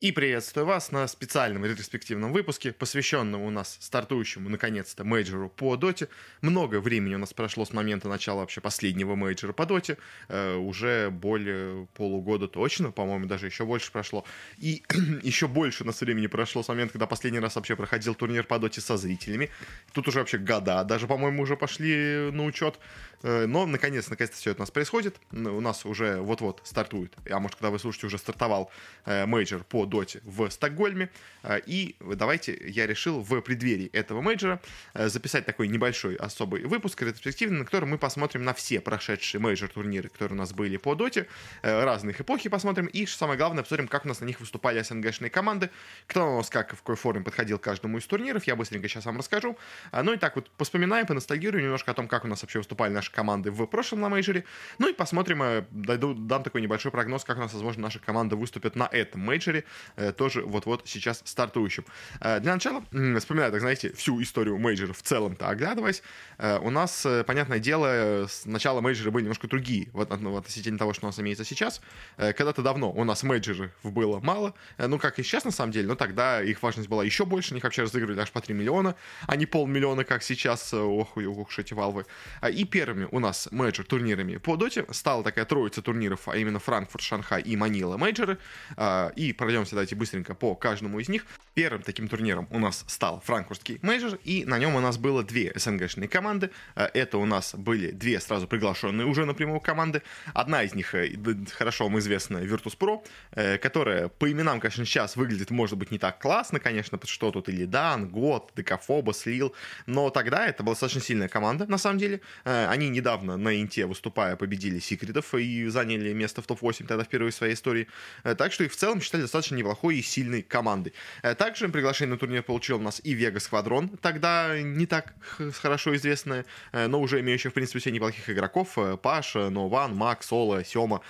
И приветствую вас на специальном ретроспективном выпуске, посвященном у нас стартующему, наконец-то, мейджору по доте. Много времени у нас прошло с момента начала вообще последнего мейджора по доте. Э, уже более полугода точно, по-моему, даже еще больше прошло. И еще больше у нас времени прошло с момента, когда последний раз вообще проходил турнир по доте со зрителями. Тут уже вообще года даже, по-моему, уже пошли на учет. Э, но, наконец, наконец-то все это у нас происходит. У нас уже вот-вот стартует, а может, когда вы слушаете, уже стартовал э, мейджор по доте в Стокгольме. Э, и давайте я решил в преддверии этого мейджора записать такой небольшой особый выпуск ретроспективный, на котором мы посмотрим на все прошедшие мейджор-турниры, которые у нас были по доте, разных эпохи посмотрим, и, самое главное, посмотрим, как у нас на них выступали СНГшные команды, кто у нас как, в какой форме подходил к каждому из турниров, я быстренько сейчас вам расскажу. Ну и так вот поспоминаем, поностальгируем немножко о том, как у нас вообще выступали наши команды в прошлом на мейджоре. Ну и посмотрим, дам такой небольшой прогноз, как у нас, возможно, наши команды выступят на этом мейджоре, тоже вот-вот сейчас стартующим. Э, для начала, вспоминаю, так знаете, всю историю мейджора в целом-то оглядываясь, у нас, понятное дело, с начала мейджора были немножко другие вот, ну, относительно того, что у нас имеется сейчас. Когда-то давно у нас мейджоров было мало, ну, как и сейчас, на самом деле, но тогда их важность была еще больше, них вообще разыгрывали аж по 3 миллиона, а не полмиллиона, как сейчас, ох, ох, эти Valve ы. И первым первыми у нас мейджор турнирами по доте стала такая троица турниров, а именно Франкфурт, Шанхай и Манила мейджоры. И пройдемся, давайте быстренько по каждому из них. Первым таким турниром у нас стал франкфуртский мейджор, и на нем у нас было две СНГшные команды. А, это у нас были две сразу приглашенные уже напрямую команды. Одна из них, э, хорошо вам известная, Virtus.pro, э, которая по именам, конечно, сейчас выглядит, может быть, не так классно, конечно, потому что тут и Illidan, God, DkPhobos, Lil, но тогда это была достаточно сильная команда, на самом деле. Э, они недавно на Инте, выступая, победили Секретов и заняли место в топ-8 тогда впервые в своей истории. Э, так что их в целом считали достаточно неплохой и сильной командой. Э, также приглашение на турнир получил у нас и Вега Сквадрон, тогда не так хорошо известная, э, но уже имеющая, в принципе, все неплохих игроков. Паша, Нован, Макс, Соло, Сема.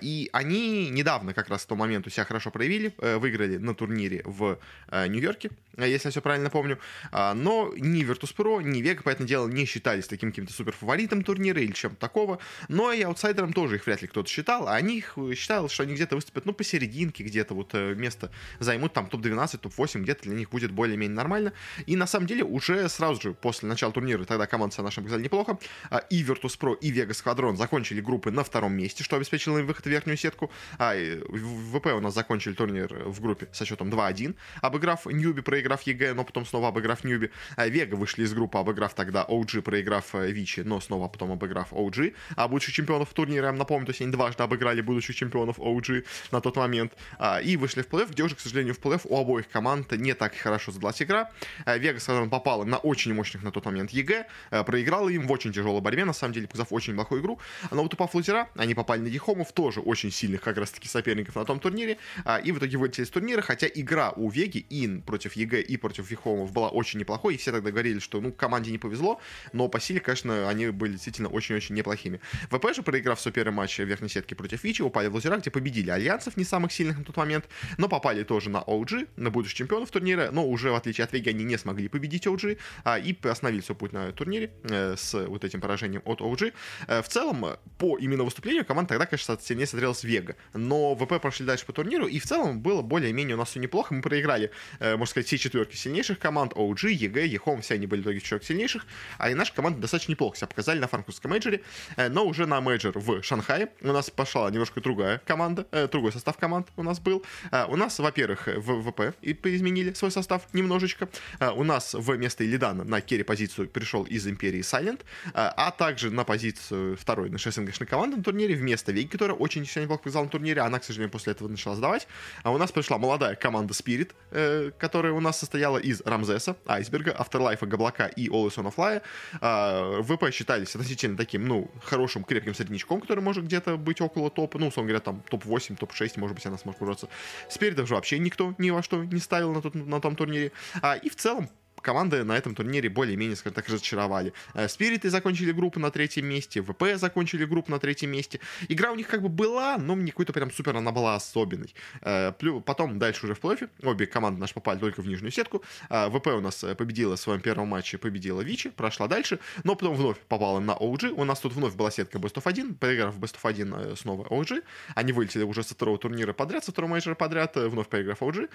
И они недавно как раз в тот момент у себя хорошо проявили, выиграли на турнире в Нью-Йорке, если я все правильно помню. Но ни Virtus.pro, ни Вега, поэтому дело, не считались таким каким-то супер фаворитом фаворитом турнира или чем-то такого. Но и аутсайдером тоже их вряд ли кто-то считал. А они э, считал, что они где-то выступят, ну, посерединке где-то вот э, место займут, там, топ-12, топ-8, где-то для них будет более-менее нормально. И на самом деле уже сразу же после начала турнира, тогда команда себя нашим показали неплохо, а и Virtus.pro, и Vegas Squadron закончили группы на втором месте, что обеспечило им выход в верхнюю сетку. А ВП у нас закончили турнир в группе со счетом 2-1, обыграв Newbee, проиграв EG, но потом снова обыграв Newbee. Vega вышли из группы, обыграв тогда OG, проиграв э, Vici, но снова потом обыграв OG, а будущих чемпионов турнира, я напомню, то есть они дважды обыграли будущих чемпионов OG на тот момент, а, и вышли в плей-офф, где уже, к сожалению, в плей-офф. У обоих команд не так хорошо задалась игра. Vega, а, попала на очень мощных на тот момент EG, а, проиграла им в очень тяжелой борьбе, на самом деле, показав очень плохую игру, но вот упав лузера, они попали на EHOME ов, тоже очень сильных как раз-таки соперников на том турнире, и в итоге вылетели из турнира, хотя игра у Vega и против EG, и против EHOME ов была очень неплохой, и все тогда говорили, что, ну, команде не повезло, но по силе, конечно, они были действительно очень-очень неплохими. ВП же, проиграв свой первый матч в верхней сетке против Vici, упали в лузера, где победили альянсов, не самых сильных на тот момент, но попали тоже на OG, на будущих чемпионов турнира, но уже в отличие от Vega они не смогли победить OG, а, и остановили свой путь на турнире э, с вот этим поражением от OG. Э, в целом, по именно выступлению команда тогда, конечно, сильнее смотрелась Vega, но ВП прошли дальше по турниру, и в целом было более-менее у нас все неплохо, мы проиграли, э, можно сказать, все четверки сильнейших команд, OG, EG, EHOME, все они были в итоге четверок сильнейших, а и наша команда достаточно неплохо себя показали на франкфуртском мейджоре, э, но уже на мейджор в Шанхае у нас пошла немножко другая команда, э, другой состав команд у нас был. Э, у нас, во-первых, в ВП и изменили свой состав немножечко. У нас вместо Илидана на керри позицию пришел из Империи Silent, а также на позицию второй нашей СНГшной команды на турнире вместо Веги, которая очень сильно неплохо показала на турнире, она, к сожалению, после этого начала сдавать. А у нас пришла молодая команда Spirit, которая у нас состояла из Рамзеса, Айсберга, Afterlife, Габлака и Always on Fly. ВП считались относительно таким, ну, хорошим, крепким среднячком, который может где-то быть около топа, ну, условно говоря, там топ-8, топ-6, может быть, она сможет бороться. Спереди же вообще никто ни во что не ставил на, тот, на том турнире. А, и в целом команды на этом турнире более-менее, скажем так, разочаровали. Э, Спириты закончили группу на третьем месте, ВП закончили группу на третьем месте. Игра у них как бы была, но не какой-то прям супер она была особенной. Э, потом дальше уже в плей обе команды наши попали только в нижнюю сетку. Э, ВП у нас победила в своем первом матче, победила Вичи, прошла дальше, но потом вновь попала на OG. У нас тут вновь была сетка Best of 1, проиграв Best of 1 снова OG. Они вылетели уже со второго турнира подряд, со второго мейджора подряд, вновь проиграв OG.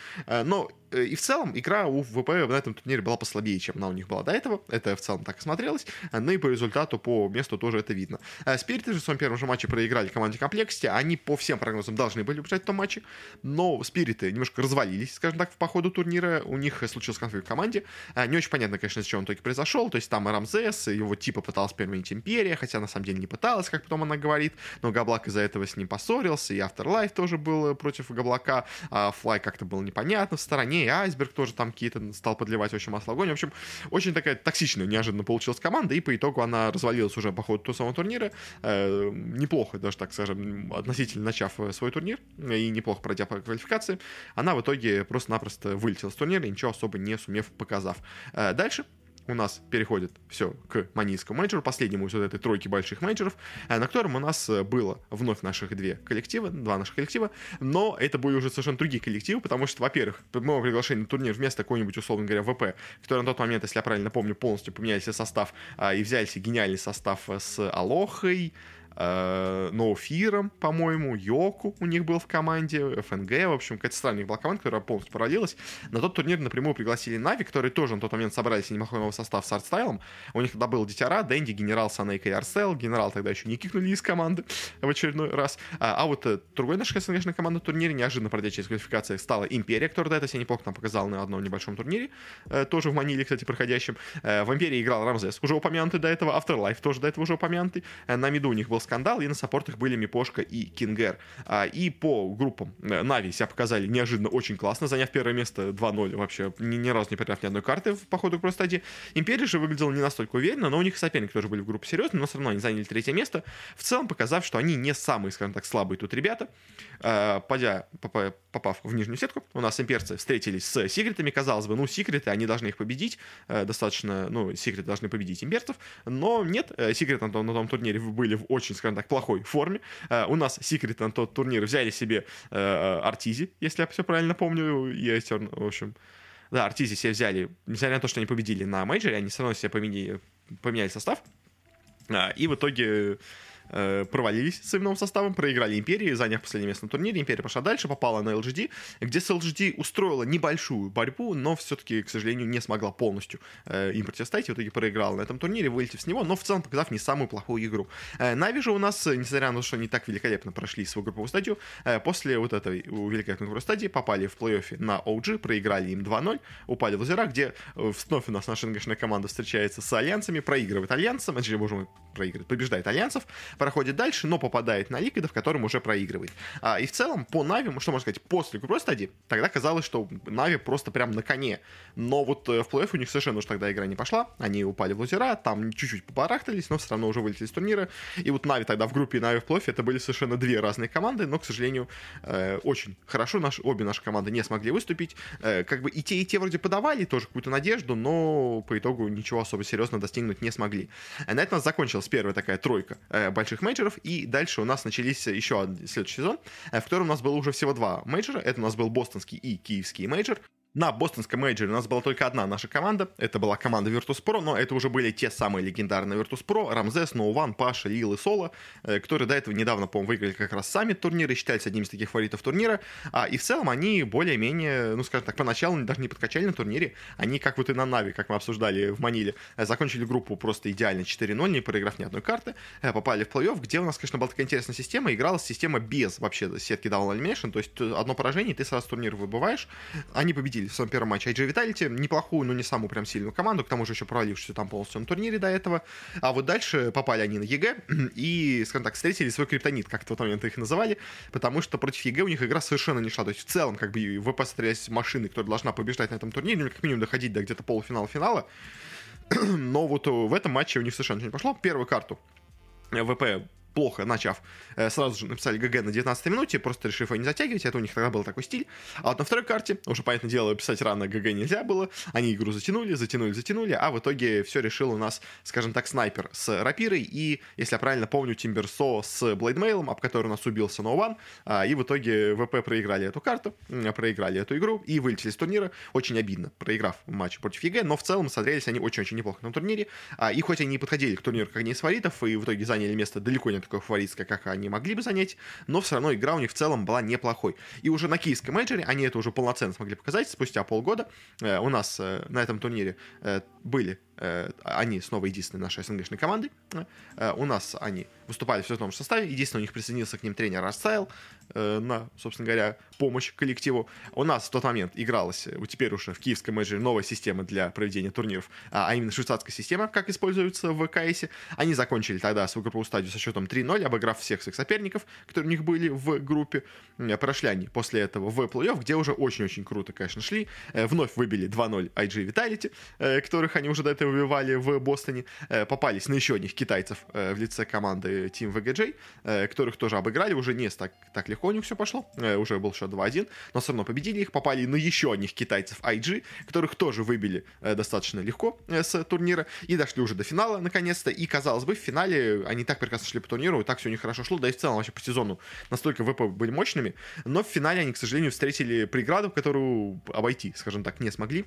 Но и в целом игра у ВП на этом турнире была послабее, чем она у них была до этого. Это в целом так и смотрелось. Ну и по результату, по месту тоже это видно. Спириты же в своем первом же матче проиграли команде compLexity. Они по всем прогнозам должны были побеждать в том матче. Но Спириты немножко развалились, скажем так, по ходу турнира. У них случился конфликт в команде. Не очень понятно, конечно, с чего он в итоге произошел. То есть там Рамзес, его типа пыталась переменить Империя, хотя на самом деле не пыталась, как потом она говорит. Но Габлак из-за этого с ним поссорился. И Afterlife тоже был против Габлака. А Флай как-то было непонятно в стороне. И Айсберг тоже там какие-то стал подливать вообще масло огонь. В общем, очень такая токсичная неожиданно получилась команда, и по итогу она развалилась уже по ходу того самого турнира. Э, неплохо, даже так скажем, относительно начав э, свой турнир, и неплохо пройдя по квалификации, она в итоге просто-напросто вылетела с турнира, ничего особо не сумев показав. Э, дальше у нас переходит все к манийскому менеджеру, последнему из вот этой тройки больших менеджеров, э, на котором у нас э, было вновь наших две коллектива, два наших коллектива, но это были уже совершенно другие коллективы, потому что, во-первых, мы приглашение на турнир вместо какой-нибудь, условно говоря, ВП, который на тот момент, если я правильно помню, полностью поменяли состав а, и взяли себе гениальный состав с Алохой, э, Ноуфиром, по-моему, Йоку у них был в команде, ФНГ, в общем, какая-то странная была команда, которая полностью провалилась. На тот турнир напрямую пригласили Нави, которые тоже на тот момент собрались неплохой новый состав с артстайлом. У них тогда был Ditya Ra, Dendi, General, SoNNeikO и ArtStyle. General тогда еще не кикнули из команды в очередной раз. А, а вот э, другой наша СНГшная команда турнире, неожиданно пройдя через квалификации, стала Империя, которая до этого себя неплохо нам показала на одном небольшом турнире, э, тоже в Маниле, кстати, проходящем. В Империи играл Рамзес, уже упомянутый до этого, Afterlife тоже до этого уже упомянутый. На миду у них был Scandal, и на саппортах были Miposhka и KingR. А, и по группам э, Нави себя показали неожиданно очень классно, заняв первое место 2-0 вообще, ни, ни разу не потеряв ни одной карты по ходу групп-стадии. Империя же выглядела не настолько уверенно, но у них соперники тоже были в группе серьезные, но все равно они заняли третье место, в целом показав, что они не самые, скажем так, слабые тут ребята. А, подя, попав в нижнюю сетку, у нас имперцы встретились с секретами, казалось бы, ну, секреты, они должны их победить, э, достаточно, ну, секреты должны победить имперцев, но нет, э, секреты на том, на том турнире были в очень, скажем так, плохой форме. Э, у нас секрет на тот турнир взяли себе э, Артизи, если я все правильно помню, Эстерн, в общем. Да, Артизи себе взяли, несмотря на то, что они победили на мейджоре, они все равно себе поменяли, поменяли состав. И в итоге э, провалились с именным составом, проиграли Империи, заняв последнее место на турнире. Империя пошла дальше, попала на LGD, где с LGD устроила небольшую борьбу, но все-таки, к сожалению, не смогла полностью э, им противостоять. В итоге проиграла на этом турнире, вылетев с него, но в целом показав не самую плохую игру. Э, Нави же у нас, несмотря на то, что они так великолепно прошли свою групповую стадию, э, после вот этой великолепной групповой стадии попали в плей-оффе на OG, проиграли им 2-0, упали в лазера, где э, вновь у нас наша НГшная команда встречается с альянсами, проигрывает альянсом, это же, боже мой, проигрывает, побеждает альянсов, проходит дальше, но попадает на Ликвида, в котором уже проигрывает. А, и в целом, по Нави, что можно сказать, после групповой стадии, тогда казалось, что Нави просто прям на коне. Но вот э, в плей-офф у них совершенно уж тогда игра не пошла, они упали в лузера, там чуть-чуть побарахтались, но все равно уже вылетели из турнира. И вот Нави тогда в группе и Нави в плей-офф это были совершенно две разные команды, но, к сожалению, э, очень хорошо наши, обе наши команды не смогли выступить. Э, как бы и те, и те вроде подавали тоже какую-то надежду, но по итогу ничего особо серьезно достигнуть не смогли. На этом закончилась первая такая тройка э, больших мейджеров, и дальше у нас начались еще один следующий сезон, э, в котором у нас было уже всего два мейджора. Это у нас был бостонский и киевский мейджор. На бостонском мейджоре у нас была только одна наша команда. Это была команда Virtus.pro, но это уже были те самые легендарные Virtus.pro. Рамзес, Ноуван, Паша, Lil и Соло, э, которые до этого недавно, по-моему, выиграли как раз сами турниры, считались одним из таких фаворитов турнира. А, и в целом они более-менее, ну, скажем так, поначалу даже не подкачали на турнире. Они, как вот и на Нави, как мы обсуждали в Маниле, э, закончили группу просто идеально 4-0, не проиграв ни одной карты. Э, попали в плей-офф, где у нас, конечно, была такая интересная система. Игралась система без вообще сетки Down Elimination, то есть одно поражение, и ты сразу с турнира выбываешь. Они победили победили в своем первом матче IG Vitality. Неплохую, но не самую прям сильную команду, к тому же еще провалившуюся там полностью на турнире до этого. А вот дальше попали они на EG и, скажем так, встретили свой криптонит, как в тот момент их называли, потому что против EG у них игра совершенно не шла. То есть в целом, как бы ВП смотрелись машиной, которая должна побеждать на этом турнире, ну, как минимум доходить до где-то полуфинала-финала. Но вот в этом матче у них совершенно не пошло. Первую карту ВП плохо начав, э, сразу же написали GG на 19 минуте, просто решив его не затягивать, это у них тогда был такой стиль. А вот на второй карте, уже, понятное дело, писать рано GG нельзя было, они игру затянули, затянули, затянули, а в итоге все решил у нас, скажем так, снайпер с рапирой и, если я правильно помню, Timbersaw с Blade Mail ом, об который у нас убился Noone, а, и в итоге ВП проиграли эту карту, проиграли эту игру и вылетели с турнира, очень обидно, проиграв матч против EG, но в целом смотрелись они очень-очень неплохо на турнире, а, и хоть они не подходили к турниру как не из фаворитов, и в итоге заняли место далеко не такое фаворитское, как они могли бы занять, но все равно игра у них в целом была неплохой. И уже на киевском мейджоре они это уже полноценно смогли показать спустя полгода. Э, у нас э, на этом турнире э, были они снова единственные наши СНГшные команды. Э, у нас они выступали все в том же составе. Единственное, у них присоединился к ним тренер Расцайл э, на, собственно говоря, помощь коллективу. У нас в тот момент игралась, теперь уже в киевском менеджере, новая система для проведения турниров, а, а именно швейцарская система, как используется в КС. Они закончили тогда свою групповую стадию со счетом 3-0, обыграв всех своих соперников, которые у них были в группе. Прошли они после этого в плей-офф, где уже очень-очень круто, конечно, шли. Вновь выбили 2-0 IG Vitality, которых они уже до этого выбивали в Бостоне, э, попались на еще одних китайцев э, в лице команды Team VGJ, э, которых тоже обыграли, уже не так, так легко у них все пошло, уже был счет 2-1, но все равно победили их, попали на еще одних китайцев IG, которых тоже выбили достаточно легко с турнира, и дошли уже до финала наконец-то, и казалось бы, в финале они так прекрасно шли по турниру, и так все у них хорошо шло, да и в целом вообще по сезону настолько ВП были мощными, но в финале они, к сожалению, встретили преграду, которую обойти, скажем так, не смогли.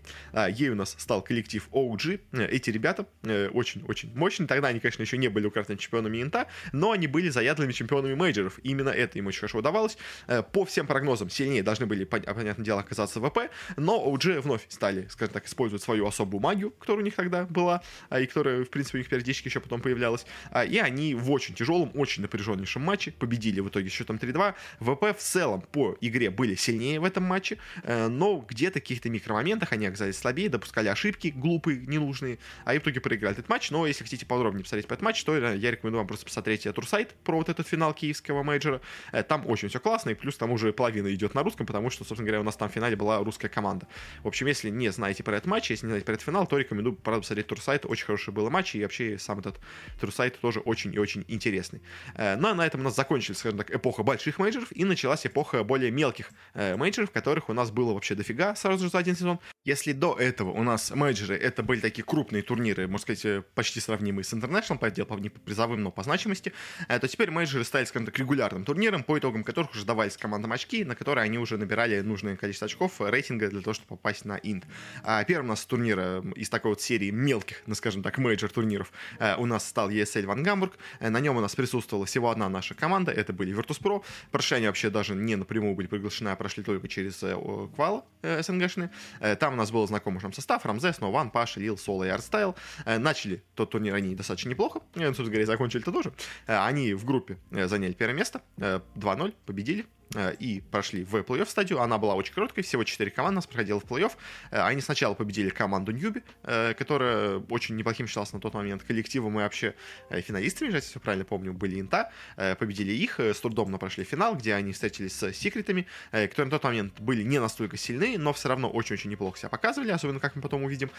Ей у нас стал коллектив OG, эти ребята очень-очень э, мощные. Тогда они, конечно, еще не были украсными чемпионами Инта, но они были заядлыми чемпионами мейджоров. И именно это им очень хорошо удавалось. Э, по всем прогнозам сильнее должны были, понятное дело, оказаться ВП, но OG вновь стали, скажем так, использовать свою особую магию, которая у них тогда была, и которая, в принципе, у них периодически еще потом появлялась. И они в очень тяжелом, очень напряженнейшем матче победили в итоге счетом 3-2. ВП в целом по игре были сильнее в этом матче, э, но где-то в каких-то микромоментах они оказались слабее, допускали ошибки глупые, ненужные, а и в итоге проиграли этот матч. Но если хотите подробнее посмотреть по этот матч, то я рекомендую вам просто посмотреть True Sight про вот этот финал киевского мейджора. Э, там очень все классно, и плюс там уже половина идет на русском, потому что, собственно говоря, у нас там в финале была русская команда. В общем, если не знаете про этот матч, если не знаете про этот финал, то рекомендую, правда, посмотреть True Sight. Очень хороший был матч, и вообще сам этот True Sight тоже очень и очень интересный. Э, ну а на этом у нас закончилась, скажем так, эпоха больших мейджоров, и началась эпоха более мелких э, мейджоров, которых у нас было вообще дофига сразу же за один сезон. Если до этого у нас мейджоры это были такие крупные турниры, можно сказать, э, почти сравнимые с International, по отделу не по призовым, но по значимости, э, то теперь мейджоры стали, скажем так, регулярным турниром, по итогам которых уже давались командам очки, на которые они уже набирали нужное количество очков э, рейтинга для того, чтобы попасть на инт. А первым у нас турнира из такой вот серии мелких, ну, скажем так, мейджор турниров у нас стал ESL One Гамбург. На нем у нас присутствовала всего одна наша команда, это были Virtus.pro. Прошли они вообще даже не напрямую были приглашены, а прошли только через квал СНГшные. Там у нас был знакомый нам состав, Ramzes, Noone, Паша, Lil, Solo и Artstyle. Начали тот турнир они достаточно неплохо, собственно говоря, закончили это тоже. Э, они в группе э, заняли первое место, 2-0, э, победили, Э, и прошли в плей-офф стадию. Она была очень короткой, всего 4 команды нас проходила в плей-офф. Э, они сначала победили команду Newbee, э, которая очень неплохим считалась на тот момент коллективом и вообще финалистами, если все правильно помню, были Инта. Победили их, с трудом но прошли финал, где они встретились с секретами, которые на тот момент были не настолько сильны, но все равно очень-очень неплохо себя показывали, особенно как мы потом увидим.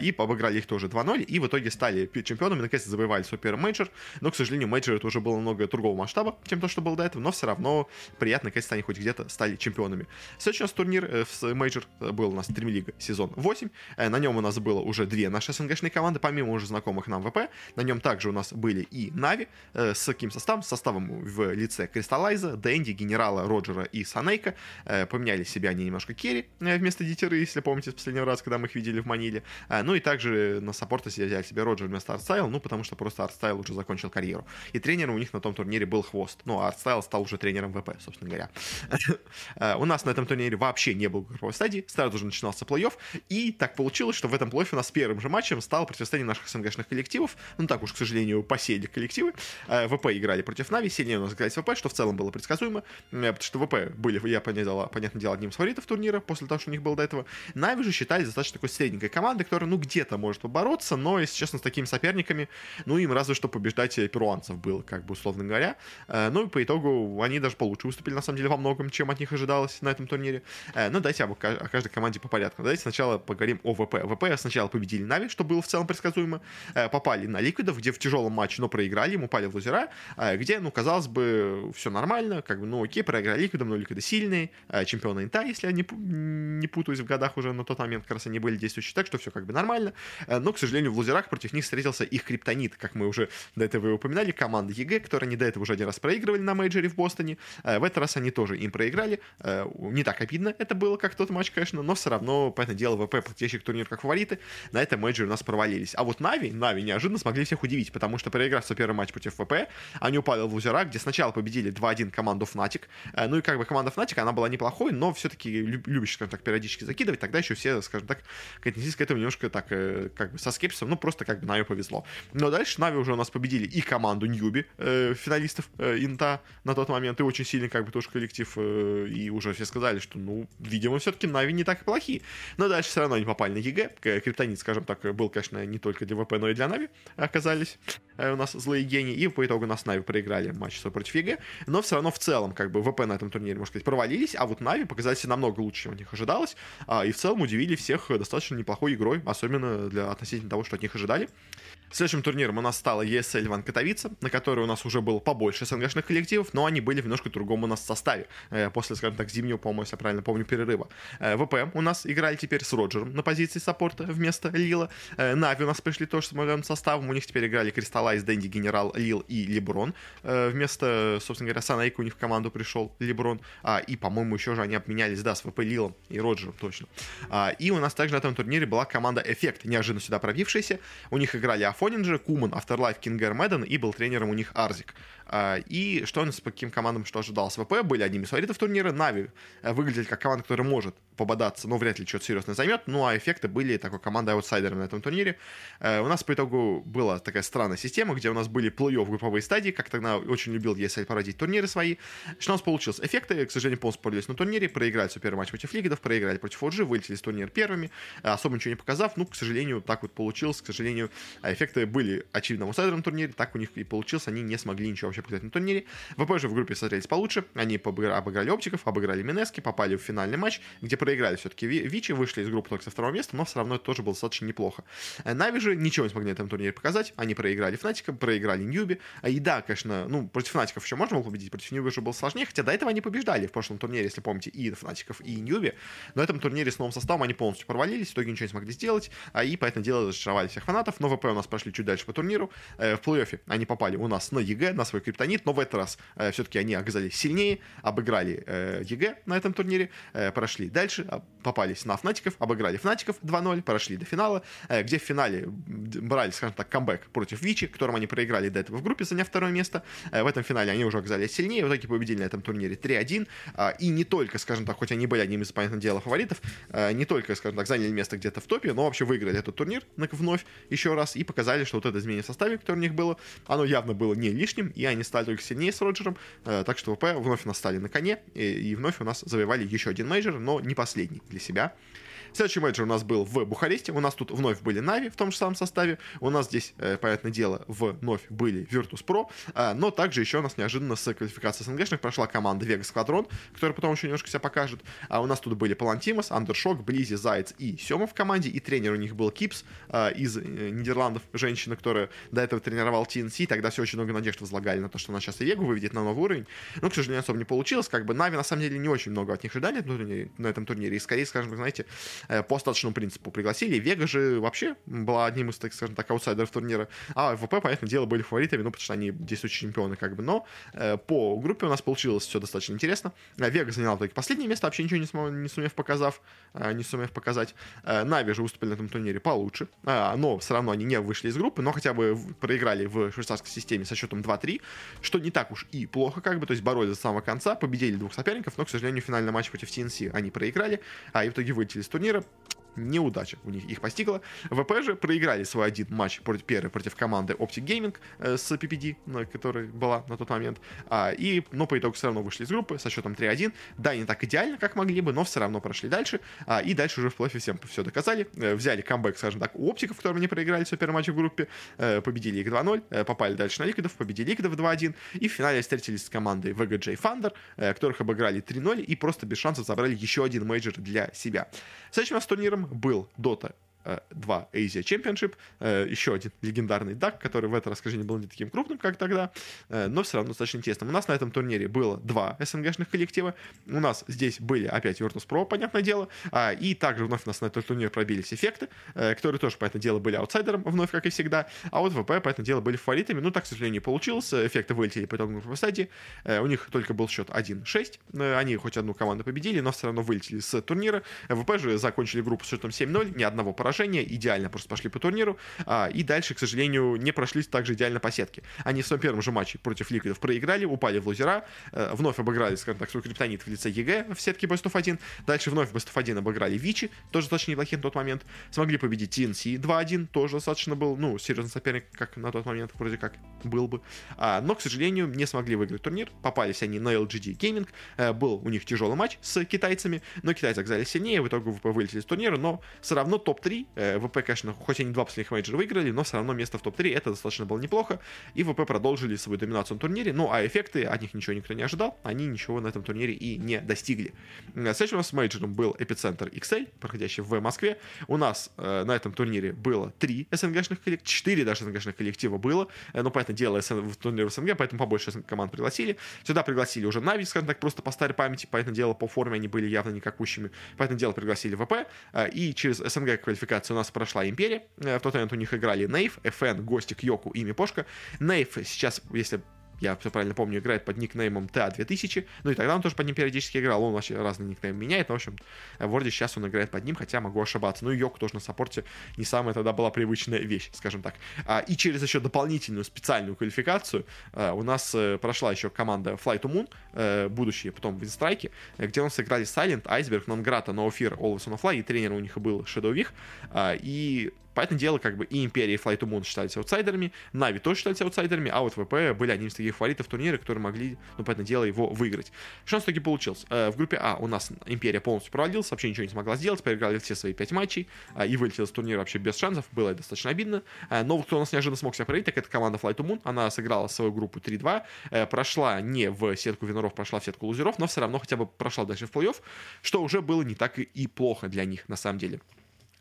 И обыграли их тоже 2-0, и в итоге стали чемпионами, наконец-то завоевали свой первый мейджор. Но, к сожалению, мейджор это уже было немного другого масштаба, чем то, что было до этого, но все равно приятно наконец-то они хоть где-то стали чемпионами. Следующий у нас турнир э, в мейджор э, был у нас Дримлига сезон 8. Э, на нем у нас было уже две наши СНГшные команды, помимо уже знакомых нам ВП. На нем также у нас были и Нави с каким составом? С составом в лице Crystallize а, Дэнди, Генерала, Роджера и Санейка. Поменяли себя они немножко carry вместо Дитя Ра, если помните, с последнего раза, когда мы их видели в Маниле. Ну и также на саппорта взяли себе Роджер вместо Artstyle, ну потому что просто Artstyle уже закончил карьеру. И тренером у них на том турнире был Хвост. Ну, а Artstyle стал уже тренером ВП, собственно говоря. Э, у нас на этом турнире вообще не было групповой стадии, сразу же начинался плей-офф, и так получилось, что в этом плей-оффе у нас первым же матчем стало противостояние наших СНГшных коллективов, ну так уж, к сожалению, посеяли коллективы, э, ВП играли против Нави, сильнее у нас играли ВП, что в целом было предсказуемо, э, потому что ВП были, я понятно, понятное дело, одним из фаворитов турнира, после того, что у них было до этого. Нави же считались достаточно такой средненькой командой, которая, ну, где-то может побороться, но, если честно, с такими соперниками, ну, им разве что побеждать перуанцев было, как бы, условно говоря. Ну, и по итогу они даже получше выступили, на самом деле, во многом, чем от них ожидалось на этом турнире. Э, но давайте об, о каждой команде по порядку. Давайте сначала поговорим о ВП. ВП сначала победили Нави, что было в целом предсказуемо. Э, попали на Liquid ов, где в тяжелом матче, но проиграли, и упали в лузера, э, где, ну, казалось бы, все нормально, как бы, ну, окей, проиграли Liquid ам, но Liquid ы сильные, чемпионы Инта, если я не, не путаюсь в годах уже на тот момент, как раз они были действующие, так что все как бы нормально. Но, к сожалению, в лузерах против них встретился их криптонит, как мы уже до этого и упоминали, команда EG, которая не до этого уже один раз проигрывали на мейджоре в Бостоне. В этот раз они тоже им проиграли. Э, не так обидно это было, как тот матч, конечно, но все равно, понятное дело, ВП, подходящих турнир как фавориты, на этом мейджоре у нас провалились. А вот Нави, Нави неожиданно смогли всех удивить, потому что проиграв свой первый матч против ВП, они упали в лузера, где сначала победили 2-1 команду Fnatic. Э, ну и как бы команда Fnatic, она была неплохой, но все-таки любящая, скажем так, периодически закидывать. Тогда еще все, скажем так, отнеслись к этому немножко так, как бы со скепсисом, ну просто как бы Нави повезло. Но дальше Нави уже у нас победили и команду Newbee, э, финалистов э, Инта на тот момент, и очень сильный как бы тоже коллектив, э, и уже все сказали, что, ну, видимо, все-таки Нави не так и плохие. Но дальше все равно они попали на EG. Криптонит, скажем так, был, конечно, не только для ВП, но и для Нави оказались э, у нас злые гении, и по итогу нас Нави проиграли матч против EG, но все равно в целом, как бы, ВП на этом турнире, можно сказать, провалились, а вот Нави показали себя намного лучше, чем от них ожидалось, а, и в целом удивили всех достаточно неплохой игрой, особенно для относительно того, что от них ожидали. Следующим турниром у нас стала ESL One Катовице, на которой у нас уже было побольше СНГшных коллективов, но они были в немножко другом у нас составе. Э, после, скажем так, зимнего, по-моему, если я правильно помню, перерыва. Э, ВП у нас играли теперь с Роджером на позиции саппорта вместо Lil а. Э, Нави у нас пришли тоже с моим составом. У них теперь играли Crystallize, Dendi, GeneRaL, Lil и LeBron. Вместо, собственно говоря, SoNNeikO у них в команду пришел LeBron. А, и, по-моему, еще же они обменялись, да, с ВП Лилом и Роджером, точно. А, и у нас также на этом турнире была команда Эффект, неожиданно сюда пробившаяся. У них играли Afoninje, Куман, Afterlife, KingR, Maden, и был тренером у них ArsZeeqq. А, и что у по каким командам что ожидалось? ВП были одними из фаворитов турнира, Нави э, выглядели как команда, которая может пободаться, но вряд ли что-то серьезное займет. Ну а эффекты были такой командой аутсайдером на этом турнире. Э, у нас по итогу была такая странная система, где у нас были плей-офф групповые стадии, как тогда очень любил ESL проводить турниры свои. Что у нас получилось? Эффекты, к сожалению, полностью порылись на турнире, проиграли свой первый матч против Лигидов, проиграли против OG, вылетели из турнира первыми, э, особо ничего не показав. Ну, к сожалению, так вот получилось. К сожалению, эффекты были очевидно аутсайдером турнире, так у них и получилось, они не смогли ничего вообще показать на турнире. ВП же в группе смотрелись получше. Они обыграли оптиков, обыграли Минески, попали в финальный матч, где проиграли все-таки Вичи, вышли из группы только со второго места, но все равно это тоже было достаточно неплохо. Э, Нави же ничего не смогли на этом турнире показать. Они проиграли Фнатикам, проиграли Ньюби. А и да, конечно, ну, против Фнатиков еще можно было победить, против Ньюби уже было сложнее, хотя до этого они побеждали в прошлом турнире, если помните, и Фнатиков, и Ньюби. В этом турнире с новым составом они полностью провалились, в итоге ничего не смогли сделать, а и понятное дело разочаровали всех фанатов. Но ВП у нас прошли чуть дальше по турниру. Э, в плей-оффе они попали у нас на EG, на свой криптонит, но в этот раз э, все-таки они оказались сильнее, обыграли э, EG на этом турнире, э, прошли дальше, а, попались на Фнатиков, обыграли Фнатиков 2-0, прошли до финала, э, где в финале брали, скажем так, камбэк против Vici, которым они проиграли до этого в группе, заняв второе место. Э, в этом финале они уже оказались сильнее, в итоге победили на этом турнире 3-1. Э, и не только, скажем так, хоть они были одним из, понятное дело, фаворитов, э, не только, скажем так, заняли место где-то в топе, но вообще выиграли этот турнир вновь еще раз и показали, что вот это изменение в составе, которое у них было, оно явно было не лишним, и они стали только сильнее с Роджером, э, так что ВП вновь у нас стали на коне, и вновь у нас завоевали еще один мейджор, но не последний для себя. Следующий мейджор у нас был в Бухаресте. У нас тут вновь были Нави в том же самом составе. У нас здесь, э, понятное дело, вновь были Virtus.pro. Э, но также еще у нас неожиданно с квалификацией СНГшных прошла команда Vegas Squadron, которая потом еще немножко себя покажет. А у нас тут были Palantimos, UnderShock, Blizzy, Заяц и Сема в команде. И тренер у них был Кипс э, из э, Нидерландов, женщина, которая до этого тренировал TNC. Тогда все очень много надежд возлагали на то, что она сейчас и Вегу выведет на новый уровень. Но, к сожалению, особо не получилось. Как бы Нави, на самом деле, не очень много от них ожидали на этом турнире. И скорее, скажем, знаете, по остаточному принципу пригласили. Вега же вообще была одним из, так скажем так, аутсайдеров турнира. А ВП, понятное дело, были фаворитами, ну, потому что они действующие чемпионы, как бы. Но э, по группе у нас получилось все достаточно интересно. Э, Вега заняла только последнее место, вообще ничего не, см- не сумев показав, э, не сумев показать. Э, Нави же выступили на этом турнире получше, э, но все равно они не вышли из группы, но хотя бы проиграли в швейцарской системе со счетом 2-3, что не так уж и плохо, как бы, то есть боролись до самого конца, победили двух соперников, но, к сожалению, финальный матч против TNC они проиграли, а и в итоге вылетели из турнира мира неудача у них их постигла. ВП же проиграли свой один матч против, первый против команды Optic Gaming э, с PPD, которая была на тот момент, а, и, но по итогу все равно вышли из группы со счетом 3-1. Да, не так идеально, как могли бы, но все равно прошли дальше, а, и дальше уже в плей всем все доказали. Э, взяли камбэк, скажем так, у Оптиков, которым не проиграли свой первый матч в группе, э, победили их 2-0, э, попали дальше на Ликвидов, победили Ликвидов 2-1, и в финале встретились с командой VGJ Thunder, э, которых обыграли 3-0 и просто без шансов забрали еще один мейджор для себя. Следующим у нас турниром был Dota 2 Asia Championship, э, еще один легендарный дак, который в это расскажение был не таким крупным, как тогда, э, но все равно достаточно интересным. У нас на этом турнире было два СНГшных коллектива, у нас здесь были опять Virtus.pro, понятное дело, а, и также у нас на этот турнир пробились эффекты, э, которые тоже, понятное дело, были аутсайдером, вновь, как и всегда, а вот ВП, понятное дело, были фаворитами, ну, так, к сожалению, не получилось, эффекты вылетели по итогам групповой стадии, у них только был счет 1-6, они хоть одну команду победили, но все равно вылетели с турнира, ВП же закончили группу с счетом 7-0, ни одного поражения, поражения, идеально просто пошли по турниру, а, и дальше, к сожалению, не прошлись также идеально по сетке. Они в своем первом же матче против Ликвидов проиграли, упали в лузера, э, вновь обыграли, скажем так, свой криптонит в лице EG в сетке Best of 1, дальше вновь в Best of 1 обыграли Vici, тоже достаточно неплохие на тот момент, смогли победить TNC 2-1, тоже достаточно был, ну, серьезный соперник, как на тот момент вроде как был бы, а, но, к сожалению, не смогли выиграть турнир, попались они на LGD Gaming, э, был у них тяжелый матч с китайцами, но китайцы оказались сильнее, в итоге вылетели из турнира, но все равно топ-3 э, ВП, конечно, хоть они два последних мейджора выиграли, но все равно место в топ-3 это достаточно было неплохо. И ВП продолжили свою доминацию на турнире. Ну, а эффекты, от них ничего никто не ожидал, они ничего на этом турнире и не достигли. Следующим у нас мейджором был Эпицентр XL, проходящий в Москве. У нас э, на этом турнире было три СНГшных коллектива, четыре даже СНГшных коллектива было. Э, ну, понятное дело, СН, в турнире в СНГ, поэтому побольше команд пригласили. Сюда пригласили уже Нави, скажем так, просто по старой памяти, поэтому дело, по форме они были явно никакущими. Поэтому дело пригласили ВП. Э, и через СНГ квалификацию у нас прошла Империя. Э, в тот момент у них играли Нейв, FN, Гостик, Йоку и Мипошка. Нейв сейчас, если я все правильно помню, играет под никнеймом TA2000, ну и тогда он тоже под ним периодически играл, он вообще разные никнеймы меняет, но, в общем, в Ворде сейчас он играет под ним, хотя могу ошибаться. Ну и Йоку тоже на саппорте не самая тогда была привычная вещь, скажем так. А, и через еще дополнительную специальную квалификацию а, у нас а, прошла еще команда Flight to Moon, а, будущие потом в Инстрайке, где у нас сыграли Silent, Fear, Always on a Fly, и тренер у них был Vich, а, и Поэтому дело, как бы и Империя, и Flight to Moon считались аутсайдерами, Нави тоже считались аутсайдерами, а вот ВП были одним из таких фаворитов турнира, которые могли, ну, поэтому дело, его выиграть. Нас таки получилось? Э, в группе А у нас Империя полностью провалилась, вообще ничего не смогла сделать, проиграли все свои пять матчей э, и вылетела с турнира вообще без шансов, было достаточно обидно. Э, но кто у нас неожиданно смог себя проявить, так это команда Flight to Moon, она сыграла свою группу 3-2, прошла не в сетку виноров, прошла в сетку лузеров, но все равно хотя бы прошла дальше в плей-офф, что уже было не так и плохо для них на самом деле.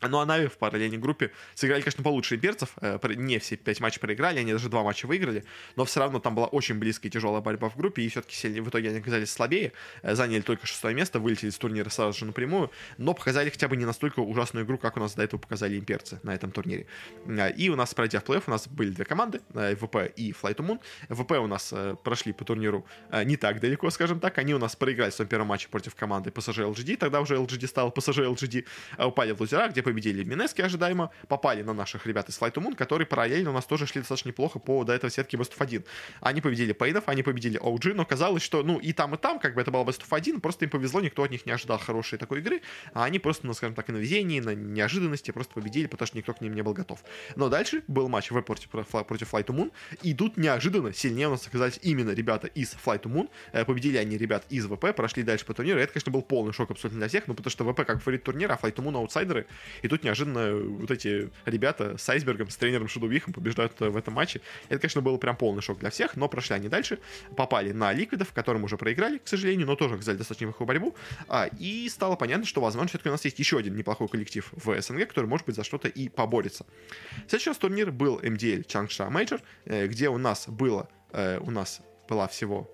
Ну, а Нави в параллельной группе сыграли, конечно, получше имперцев. Э, не все пять матчей проиграли, они даже два матча выиграли. Но все равно там была очень близкая и тяжелая борьба в группе. И все-таки сильнее, в итоге они оказались слабее. Э, заняли только шестое место, вылетели из турнира сразу же напрямую. Но показали хотя бы не настолько ужасную игру, как у нас до этого показали имперцы на этом турнире. Э, и у нас, пройдя в плей-офф, у нас были две команды, ВП и Flight to Moon. ВП у нас прошли по турниру не так далеко, скажем так. Они у нас проиграли в своем первом матче против команды PSG LGD. Тогда уже LGD стал PSG LGD. Упали в лузера, где победили Минески ожидаемо, попали на наших ребят из Flight to Moon, которые параллельно у нас тоже шли достаточно неплохо по до этого сетки Best of 1. Они победили Пейнов, они победили OG, но казалось, что, ну, и там, и там, как бы это было Best of 1, просто им повезло, никто от них не ожидал хорошей такой игры, а они просто, ну, скажем так, на везении, на неожиданности просто победили, потому что никто к ним не был готов. Но дальше был матч в против, против Flight to Moon, и тут неожиданно сильнее у нас оказались именно ребята из Flight to Moon, э, победили они ребят из ВП, прошли дальше по турниру, и это, конечно, был полный шок абсолютно для всех, ну, потому что ВП как фаворит турнира, а Flight to Moon аутсайдеры, и тут неожиданно вот эти ребята с Айсбергом, с тренером Шудовихом побеждают э, в этом матче. Это, конечно, был прям полный шок для всех, но прошли они дальше, попали на Ликвидов, которым уже проиграли, к сожалению, но тоже оказали достаточно неплохую борьбу, а, и стало понятно, что, возможно, все-таки у нас есть еще один неплохой коллектив в СНГ, который, может быть, за что-то и поборется. Следующий турнир был MDL Чангша Мейджор, где у нас было, э, у нас была всего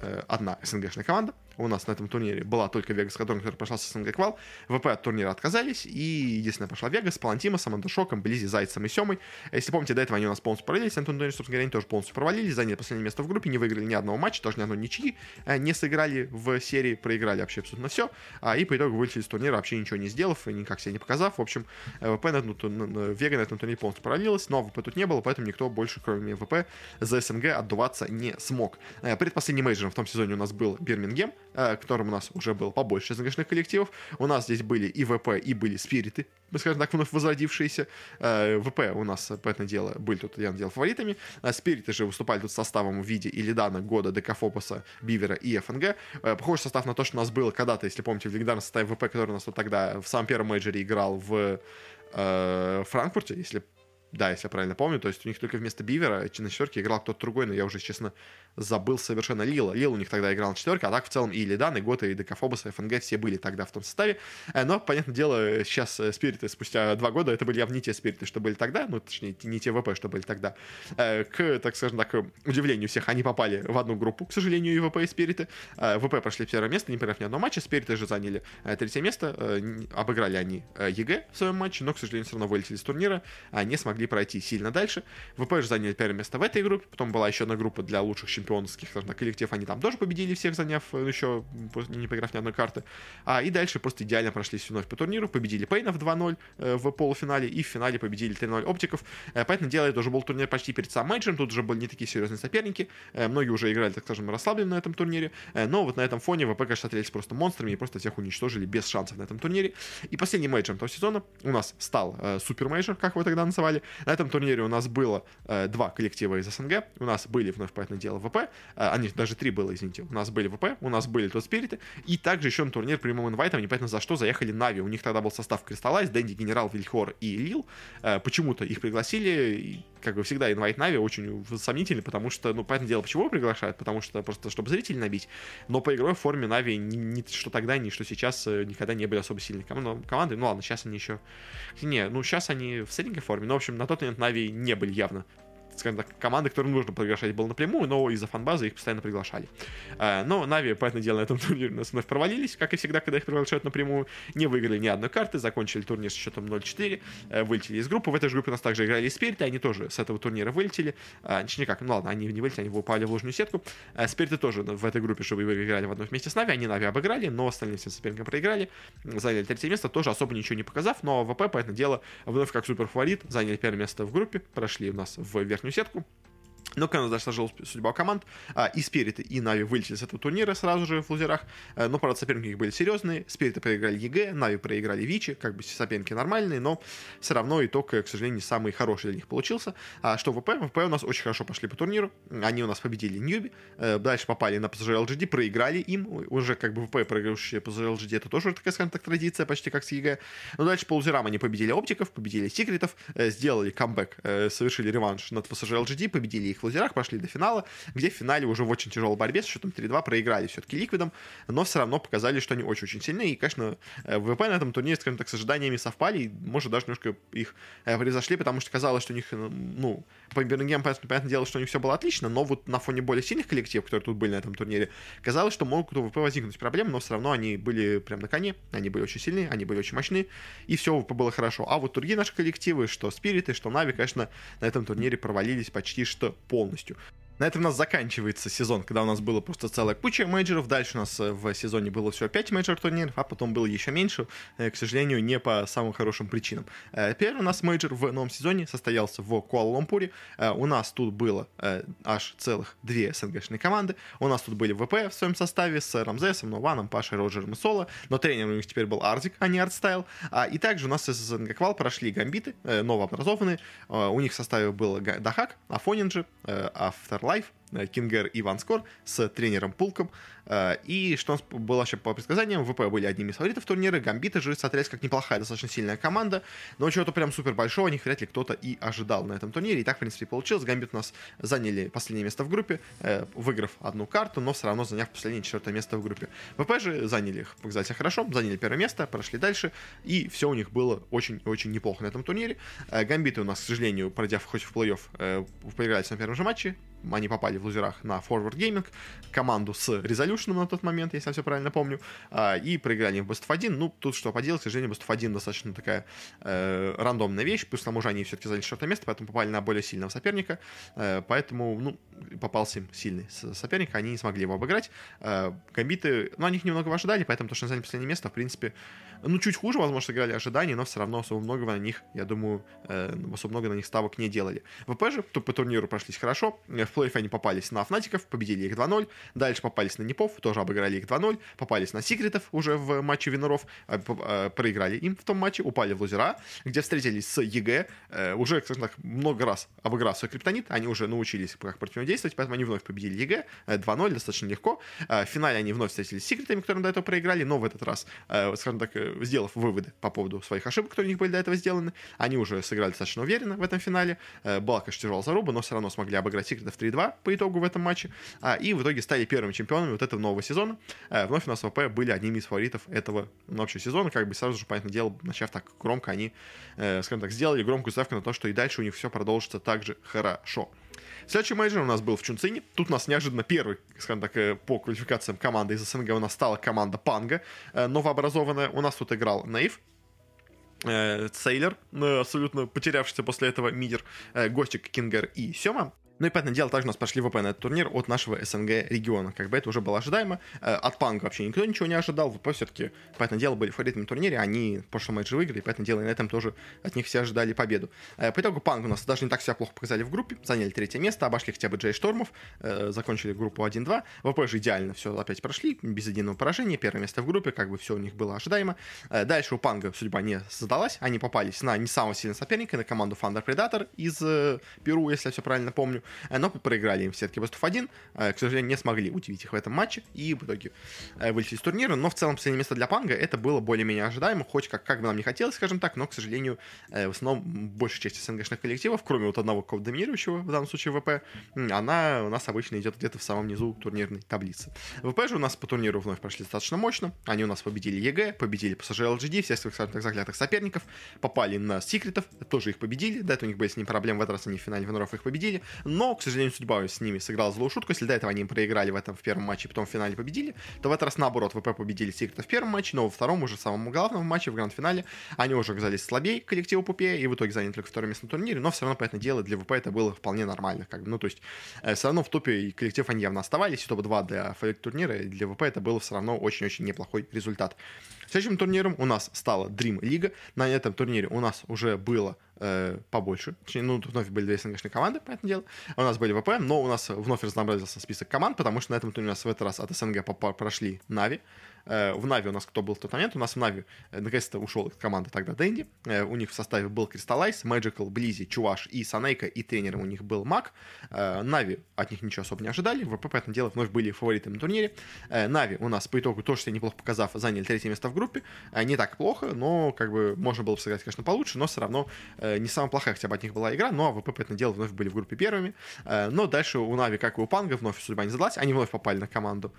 э, одна СНГшная команда, у нас на этом турнире была только Вегас, который, который прошла с СНГ квал. ВП от турнира отказались, и единственная пошла Вегас, Палантимосом, Андершоком, Blizzy, Зайцем и Семой. Если помните, до этого они у нас полностью провалились, на турнире, собственно говоря, они тоже полностью провалились, заняли последнее место в группе, не выиграли ни одного матча, тоже ни одной ничьи, э, не сыграли в серии, проиграли вообще абсолютно все, а, и по итогу вылетели из турнира, вообще ничего не сделав, никак себя не показав. В общем, ВП на, этом, Вега на этом турнире полностью провалилась, но ВП тут не было, поэтому никто больше, кроме ВП, за СНГ отдуваться не смог. Э, предпоследним мейджором в том сезоне у нас был Бирмингем, э, которым у нас уже было побольше СНГшных коллективов. У нас здесь были и ВП, и были Спириты, скажем так, вновь возродившиеся. Э, ВП у нас, понятное дело, были тут, я надел, фаворитами. А Спириты же выступали тут составом в виде Илидана, Гота, Декафобуса, Бивера и ФНГ. Э, похожий состав на то, что у нас было когда-то, если помните, в легендарном составе ВП, который у нас вот тогда в самом первом мейджоре играл в э, Франкфурте, если да, если я правильно помню. То есть у них только вместо Бивера на четверке играл кто-то другой, но я уже, честно, забыл совершенно Лила. Лил у них тогда играл на четверке, а так в целом Илидан, и Гота, и Декафобус, и ФНГ все были тогда в том составе. Э, но, понятное дело, сейчас э, спириты спустя два года, это были явно не те спириты, что были тогда, ну, точнее, не те ВП, что были тогда. Э, к, так скажем так, удивлению всех, они попали в одну группу, к сожалению, и ВП, и спириты. ВП прошли первое место, не проиграв ни одного матча, спириты же заняли третье место, обыграли они EG в своем матче, но, к сожалению, все равно вылетели с турнира, не смогли пройти сильно дальше. ВП же заняли первое место в этой группе, потом была еще одна группа для лучших чемпионских, скажем так, коллектив, они там тоже победили всех, заняв э, еще, не поиграв ни одной карты. А, и дальше просто идеально прошлись вновь по турниру, победили Пейнов 2-0 э, в полуфинале, и в финале победили 3-0 Оптиков. Э, понятное дело, это уже был турнир почти перед самым мейджером, тут уже были не такие серьезные соперники, многие уже играли, так скажем, расслабленно на этом турнире, но вот на этом фоне ВП, конечно, смотрелись просто монстрами и просто всех уничтожили без шансов на этом турнире. И последний мейджор этого сезона у нас стал супер мейджор, как его тогда называли. На этом турнире у нас было два коллектива из СНГ, у нас были вновь, понятное дело ВП, э, они даже три было, извините, у нас были ВП, у нас были тут спириты, и также еще на турнир прямым инвайтом, непонятно за что, заехали Нави. У них тогда был состав Crystallize, Dendi, GeneRaL, Velheor и Lil. Э, почему-то их пригласили, и, как бы всегда, инвайт Нави очень сомнительный, потому что, ну, понятное дело, почему его приглашают, потому что просто, чтобы зрителей набить, но по игровой форме Нави ни что тогда, ни что сейчас э, никогда не были особо сильной ком- командой. Ну ладно, сейчас они еще... Не, ну сейчас они в средней форме, но, в общем, на тот момент Нави не были явно скажем так, команды, которым нужно приглашать было напрямую, но из-за фанбазы их постоянно приглашали. Э, но Нави, понятное дело, на этом турнире у нас вновь провалились, как и всегда, когда их приглашают напрямую, не выиграли ни одной карты, закончили турнир с счетом 0-4, э, вылетели из группы. В этой же группе у нас также играли Спириты, они тоже с этого турнира вылетели. Э, точнее как, ну ладно, они не вылетели, они упали в ложную сетку. Спириты тоже в этой группе, чтобы вы играли в одной вместе с Нави, они Нави обыграли, но остальные всем соперникам проиграли, заняли третье место, тоже особо ничего не показав, но ВП, понятное дело, вновь как супер фаворит, заняли первое место в группе, прошли у нас в верхнюю сетку, но когда даже сложилась судьба команд, а, и Спириты, и Нави вылетели с этого турнира сразу же в лузерах. А, но, правда, соперники их были серьезные. Спириты проиграли EG, Нави проиграли Вичи, как бы соперники нормальные, но все равно итог, к сожалению, не самый хороший для них получился. А что ВП? ВП у нас очень хорошо пошли по турниру. Они у нас победили Ньюби, э, дальше попали на PSG LGD, проиграли им. Уже как бы ВП проигравшие PSG LGD, это тоже такая, скажем так, традиция, почти как с EG. Но дальше по лузерам они победили Оптиков, победили Секретов, э, сделали камбэк, э, совершили реванш над PSG LGD, победили их в лузерах, прошли до финала, где в финале уже в очень тяжелой борьбе с счетом 3-2 проиграли все-таки Ликвидом, но все равно показали, что они очень-очень сильны, и, конечно, э, ВП на этом турнире, скажем так, с ожиданиями совпали, и, может, даже немножко их э, превзошли, потому что казалось, что у них, э, ну, по Бирмингему, понятное дело, что у них все было отлично, но вот на фоне более сильных коллективов, которые тут были на этом турнире, казалось, что могут у ВП возникнуть проблемы, но все равно они были прям на коне, они были очень сильные, они были очень мощные, и все у ВП было хорошо. А вот другие наши коллективы, что Спириты, что Нави, конечно, на этом турнире провалились почти что полностью. На этом у нас заканчивается сезон, когда у нас было просто целая куча мейджоров. Дальше у нас э, в сезоне было всего 5 мейджор турниров, а потом было еще меньше, э, к сожалению, не по самым хорошим причинам. Э, первый у нас мейджор в новом сезоне состоялся в Куала-Лумпуре. У нас тут было аж целых две СНГшные команды. У нас тут были ВП в своем составе с Рамзесом, Нуваном, Пашей, Роджером и Соло. Но тренером у них теперь был Ардик, а не Артстайл. И также у нас из СНГ Квал прошли гамбиты, новообразованные. У них в составе был Дахак, Афонинджи, Afterlife, Life Э, Кингер и Ванскор с тренером Пулком. Э, и что у нас было вообще по предсказаниям, ВП были одними из фаворитов турнира, Гамбиты же смотрелись как неплохая, достаточно сильная команда, но чего-то прям супер большого них вряд ли кто-то и ожидал на этом турнире. И так, в принципе, получилось. Гамбит у нас заняли последнее место в группе, э, выиграв одну карту, но все равно заняв последнее четвертое место в группе. ВП же заняли их, показать себя хорошо, заняли первое место, прошли дальше, и все у них было очень-очень неплохо на этом турнире. Гамбиты у нас, к сожалению, пройдя хоть в плей-офф, проиграли на первом же матче, они попали в лузерах на Forward Gaming, команду с Resolution на тот момент, если я все правильно помню, а, и проиграли в Best of 1. Ну, тут что поделать, к сожалению, Best of 1 достаточно такая э, рандомная вещь, плюс к тому же они все-таки заняли четвертое место, поэтому попали на более сильного соперника, э, поэтому, ну, попался им сильный соперник, они не смогли его обыграть. Э, гамбиты, ну, они их немного ожидали, поэтому то, что они заняли последнее место, в принципе, ну, чуть хуже, возможно, сыграли ожидания, но все равно особо много на них, я думаю, э, особо много на них ставок не делали. ВП же по турниру прошлись хорошо, в плей они попались на Фнатиков, победили их 2-0, дальше попались на Нипов, тоже обыграли их 2-0, попались на Секретов уже в матче Виноров, проиграли им в том матче, упали в лузера, где встретились с EG, уже, скажем так, много раз обыграв свой криптонит, они уже научились как противодействовать, поэтому они вновь победили EG 2-0, достаточно легко. В финале они вновь встретились с Секретами, которым до этого проиграли, но в этот раз, скажем так, сделав выводы по поводу своих ошибок, которые у них были до этого сделаны, они уже сыграли достаточно уверенно в этом финале. Была, конечно, тяжелая заруба, но все равно смогли обыграть Секретов 3-2 по итогу в этом матче. И в итоге стали первыми чемпионами вот этого нового сезона. Вновь у нас ВП были одними из фаворитов этого общего сезона. Как бы сразу же, понятное дело, начав так громко, они, скажем так, сделали громкую ставку на то, что и дальше у них все продолжится так же хорошо. Следующий мейджор у нас был в Чунцине. Тут у нас неожиданно первый, скажем так, э, по квалификациям команды из СНГ у нас стала команда Панга, э, новообразованная. У нас тут играл Наив, э, Сейлер, абсолютно потерявшийся после этого мидер, Гостик, Кингер и Сема. Ну и, понятное дело, также у нас прошли ВП на этот турнир от нашего СНГ региона. Как бы это уже было ожидаемо. Э, от Панга вообще никто ничего не ожидал. ВП все-таки, понятное дело, были фаворитами турнире. Они в прошлом матче выиграли, поэтому дело, и на этом тоже от них все ожидали победу. Э, по итогу Панг у нас даже не так себя плохо показали в группе. Заняли третье место, обошли хотя бы Джей Штормов. Э, закончили группу 1-2. ВП же идеально все опять прошли, без единого поражения. Первое место в группе, как бы все у них было ожидаемо. Дальше у Панга судьба не задалась. Они попались на не самого сильного соперника, на команду Thunder Predator из Перу, если я все правильно помню. Но проиграли им в сетке Best of 1, э, к сожалению, не смогли удивить их в этом матче и в итоге э, вылетели из турнира. Но в целом последнее место для Панга это было более-менее ожидаемо, хоть как, как бы нам не хотелось, скажем так, но, к сожалению, э, в основном большая часть СНГшных коллективов, кроме вот одного какого доминирующего, в данном случае ВП, она у нас обычно идет где-то в самом низу турнирной таблицы. ВП же у нас по турниру вновь прошли достаточно мощно. Они у нас победили EG, победили PSG LGD, всех своих, скажем так, заклятых соперников, попали на Секретов, тоже их победили. До этого у них были с ними проблемы, в этот раз они в финале Виннеров их победили. Но, к сожалению, судьба с ними сыграла злую шутку. Если до этого они проиграли в этом в первом матче, потом в финале победили, то в этот раз наоборот ВП победили Секрета в первом матче, но во втором уже самом главном матче в гранд-финале они уже оказались слабее коллективу Пупе и в итоге заняли только второе место на турнире, но все равно, понятное дело, для ВП это было вполне нормально. Как бы. Ну, то есть, э, все равно в топе коллектив они явно оставались, и топ-2 для фаворит турнира, и для ВП это было все равно очень-очень неплохой результат. Следующим турниром у нас стала Dream Лига. На этом турнире у нас уже было э, побольше. Точнее, ну, тут вновь были две СНГшные команды, понятное дело. У нас были ВП, но у нас вновь разнообразился список команд, потому что на этом турнире у нас в этот раз от СНГ прошли Нави. Э, в Нави у нас кто был в тот момент? У нас в Нави э, наконец-то ушел из команды тогда Дэнди. Э, у них в составе был Кристаллайз, Magical, Близи, Чуваш и Санейка, и тренером у них был Мак. Нави от них ничего особо не ожидали. ВП, понятное дело, вновь были фаворитами на турнире. Нави у нас по итогу тоже себя неплохо показав, заняли третье место в группе. Не так плохо, но как бы можно было бы сыграть, конечно, получше, но все равно не самая плохая хотя бы от них была игра, но ВП, поэтому дело, вновь были в группе первыми. Но дальше у Нави, как и у Панга, вновь судьба не задалась. Они вновь попали на команду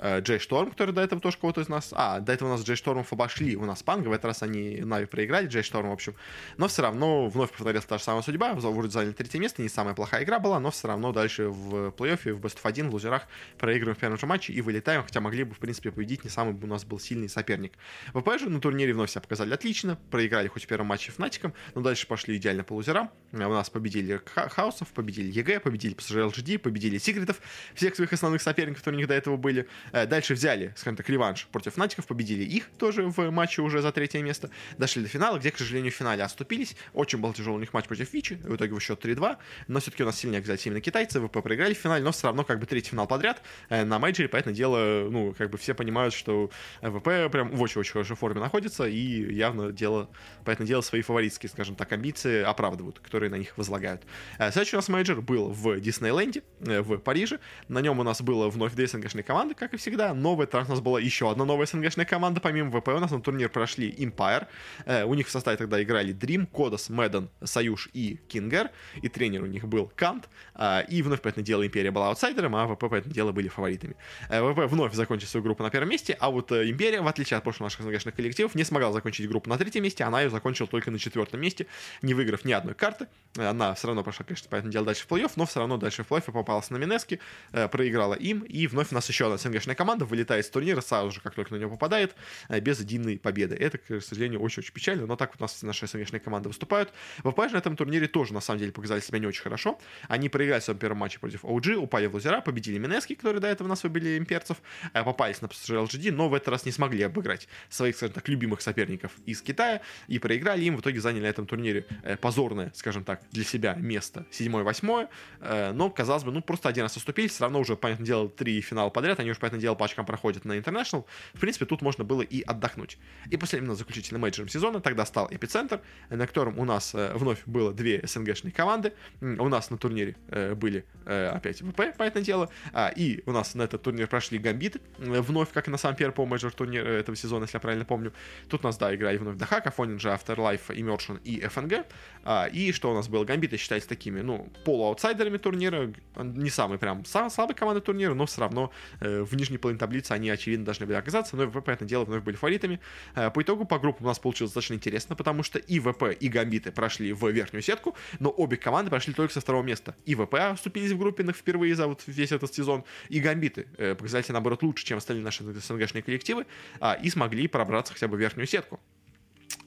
Джей Шторм, который до этого тоже кого-то из нас... А, до этого у нас Джей Штормов обошли, у нас Панга, в этот раз они Нави проиграли, Джей Шторм, в общем. Но все равно вновь повторилась та же самая судьба, вроде заняли третье место, не самая плохая игра была, но все равно дальше в плей-оффе, в Best of 1, в лузерах проигрываем в первом же матче и вылетаем, хотя могли бы, в принципе, победить, не самый у нас был сильный соперник. ВП же на турнире вновь себя показали отлично, проиграли хоть в первом матче Фнатикам, но дальше пошли идеально по лузерам. У нас победили Хаусов, победили EG, победили PSG LGD, победили Секретов, всех своих основных соперников, которые у них до этого были. Э, дальше взяли, скажем так, реванш против Фнатиков, победили их тоже в матче уже за третье место. Дошли до финала, где, к сожалению, в финале оступились. Очень был тяжелый у них матч против Вичи, в итоге в счет 3-2. Но все-таки у нас сильнее оказались именно китайцы, ВП проиграли в финале, но все равно как бы третий финал подряд э, на мейджоре, понятное дело, ну, как бы все понимают, что ВП прям в очень-очень хорошей форме находится, и явно дело, понятное дело свои фаворитские, скажем так, амбиции оправдывают, которые на них возлагают. Э, следующий у нас мейджор был в Диснейленде, в Париже. На нем у нас было вновь две СНГшные команды, как и всегда, но в этот раз у нас была еще одна новая СНГшная команда, помимо ВП, у нас на турнир прошли Empire, э, у них в составе тогда играли Dream, Кодос, Мэдден, Союз и Кингер, и тренер у них был Кант, э, и вновь, поэтому дело, Империя была аутсайдером, а ВП, поэтому дело, были фаворитами. Э, ВП вновь закончил свою группу на первом месте, а вот э, Империя, в отличие от прошлых наших СНГшных коллективов, не смогла закончить группу на третьем месте, она ее закончила только на четвертом месте, не выиграв ни одной карты, Она все равно прошла, конечно, понятное дело, дальше в плей-офф, но все равно дальше в плей-офф попалась на Минески, э, проиграла им, и вновь у нас еще одна СНГшная команда вылетает с турнира сразу же, как только на него попадает, э, без единой победы. Это, к сожалению, очень-очень печально, но так у нас наши СНГшные команды выступают. ВП же на этом турнире тоже, на самом деле, показали себя не очень хорошо. Они проиграли в своем первом матче против OG, упали в лузера, победили Минески, которые до этого у нас выбили имперцев, э, попались на PSG LGD, но в этот раз не смогли обыграть своих, скажем так, любимых соперников из Китая и проиграли им, в итоге заняли на этом турнире позорное, скажем так, для себя место, седьмое, восьмое, э, но, казалось бы, ну, просто один раз уступили, все равно уже, понятное дело, три финала подряд, они уже, понятное дело, по очкам проходят на International, в принципе, тут можно было и отдохнуть. И после именно заключительным мейджором сезона тогда стал Эпицентр, на котором у нас э, вновь было две СНГшные команды, у нас на турнире э, были опять ВП, понятное дело, а, и у нас на этот турнир прошли Гамбиты, вновь, как и на самом первый по мейджор турнир этого сезона, если я правильно помню. Тут у нас, да, играли вновь Даксак, Афониндже, Afterlife, Immersion и ФНГ. А, и что у нас было? Гамбиты считаются такими, ну, полуаутсайдерами турнира, не самые прям самые слабые команды турнира, но все равно э, в нижней половине таблицы они, очевидно, должны были оказаться, но ВП, понятное дело, вновь были фаворитами. Э, по итогу по группам у нас получилось достаточно интересно, потому что и ВП, и Гамбиты прошли в верхнюю сетку, но обе команды прошли только со второго места. И ВП вступились в группе впервые за вот весь этот сезон, и Гамбиты э, показали себя, наоборот, лучше, чем остальные наши СНГшные коллективы, э, и смогли пробраться хотя бы в верхнюю сетку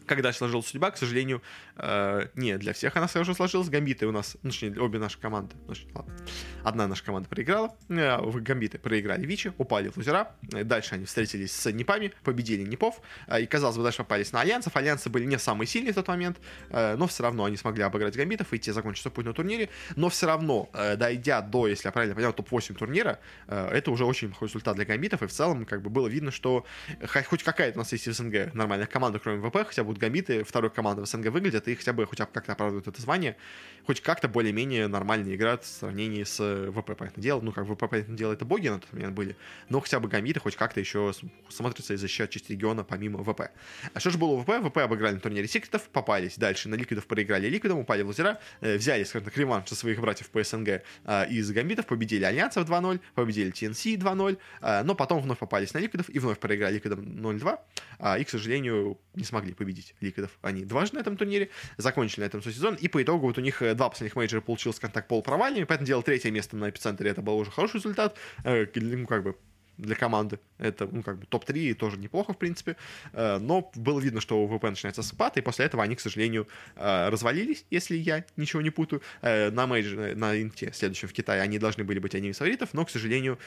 когда сложилась судьба, к сожалению, э, не для всех она сразу сложилась. Гамбиты у нас, ну, точнее, обе наши команды, ну, ладно, одна наша команда проиграла, э, Гамбиты проиграли Вичи, упали в лузера, дальше они встретились с Непами, победили Непов, э, и, казалось бы, дальше попались на Альянсов. Альянсы были не самые сильные в тот момент, э, но все равно они смогли обыграть Гамбитов и те закончить свой путь на турнире, но все равно, э, дойдя до, если я правильно понял, топ-8 турнира, э, это уже очень плохой результат для Гамбитов, и в целом, как бы, было видно, что хоть какая-то у нас есть в СНГ нормальная команда, кроме ВП, хотя бы будут гамбиты второй команды в СНГ выглядят, и хотя бы хотя бы как-то оправдывают это звание, хоть как-то более-менее нормально играют в сравнении с ВП, понятное дело. Ну, как ВП, понятное дело, это боги на тот момент были, но хотя бы гамбиты хоть как-то еще смотрятся из-за счет части региона помимо ВП. А что же было у ВП? ВП обыграли на турнире секретов, попались дальше на ликвидов, проиграли ликвидом, упали в лазера, э, взяли, скажем так, реванш со своих братьев по СНГ э, из гамбитов, победили Альянсов 2-0, победили TNC 2-0, э, но потом вновь попались на ликвидов и вновь проиграли ликвидом 0-2, и, к сожалению, не смогли победить ликвидов. Они дважды на этом турнире, закончили на этом сезон, и по итогу вот у них два последних мейджора получилось, скажем так, полупровальными, понятное дело третье место на эпицентре, это был уже хороший результат, ну, как бы для команды. Это, ну, как бы топ-3 тоже неплохо, в принципе. Э, но было видно, что у ВП начинается спад, и после этого они, к сожалению, э, развалились, если я ничего не путаю. Э, на мейдж, на инте, следующем в Китае, они должны были быть одними из фаворитов, но, к сожалению,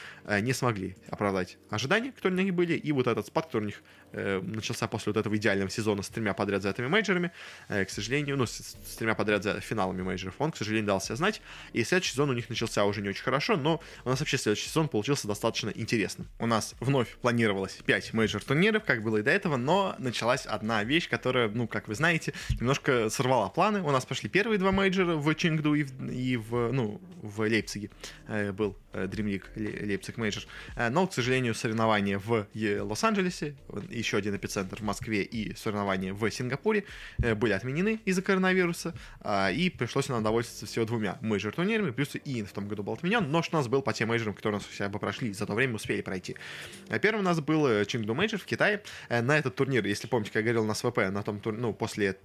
не смогли оправдать ожидания, которые у них были, и вот этот спад, который у них начался после вот этого идеального сезона с тремя подряд за этими мейджорами, к сожалению, ну, с, тремя подряд за финалами мейджоров, он, к сожалению, дал себя знать, и следующий сезон у них начался уже не очень хорошо, но у нас вообще следующий сезон получился достаточно интересным интересно. У нас вновь планировалось 5 мейджор турниров, как было и до этого, но началась одна вещь, которая, ну, как вы знаете, немножко сорвала планы. У нас пошли первые два мейджора в Чингду и в, и в ну, в Лейпциге э, был э, DreamLeague Leipzig Major. Э, но, к сожалению, соревнования в Лос-Анджелесе, еще один эпицентр в Москве и соревнования в Сингапуре были отменены из-за коронавируса, и пришлось нам довольствоваться всего двумя мейджор турнирами, плюс инт в том году был отменен, но что у нас был по тем мейджорам, которые у нас хотя бы прошли, за то время успели пройти. Первым у нас был Чингду Мейджор в Китае. На этот турнир, если помните, как я говорил у нас ВП, на том тур... ну, после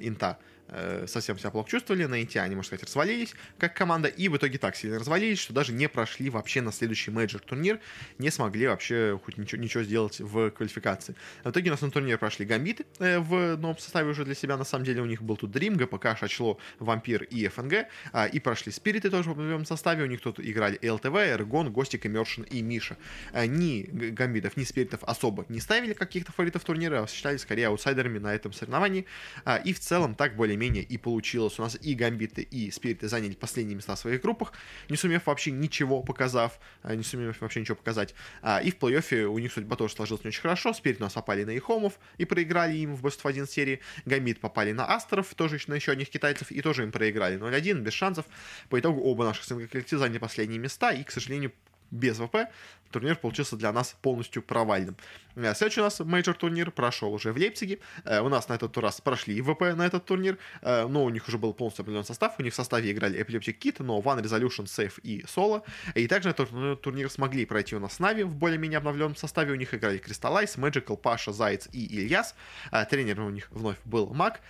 инта Э, совсем себя плохо чувствовали, на инте они, можно сказать, развалились как команда, и в итоге так сильно развалились, что даже не прошли вообще на следующий мейджор турнир, не смогли вообще хоть ничего, ничего сделать в квалификации. В итоге у нас на турнир прошли Гамбиты э, в новом составе уже для себя, на самом деле у них был тут Дрим, ГПК, Шачло, Вампир и ФНГ, а, и прошли Спириты тоже в новом составе, у них тут играли ЛТВ, Эргон, Гостик, Имершин и Миша. А, ни Гамбитов, ни Спиритов особо не ставили каких-то фаворитов турнира, а считались скорее аутсайдерами на этом соревновании, а, и в целом так более более-менее и получилось. У нас и Гамбиты, и Спириты заняли последние места в своих группах, не сумев вообще ничего показав, а, не сумев вообще ничего показать. А, и в плей-оффе у них судьба тоже сложилась не очень хорошо. Спирит у нас попали на Ихомов и проиграли им в Best of 1 серии. Гамбит попали на Астеров, тоже на еще одних китайцев, и тоже им проиграли 0-1, без шансов. По итогу оба наших коллектива заняли последние места, и, к сожалению, без ВП, турнир получился для нас полностью провальным. Э, следующий у нас мейджор турнир прошел уже в Лейпциге. Э, у нас на этот раз прошли ВП на этот турнир, э, но у них уже был полностью определенный состав. У них в составе играли Epileptick1d, Noone, Resolut1on, Save и Solo. И также на этот турнир смогли пройти у нас Нави в более-менее обновленном составе. У них играли Crystallize, Magical, Паша, Заяц и Ильяс. Тренером у них вновь был Мак.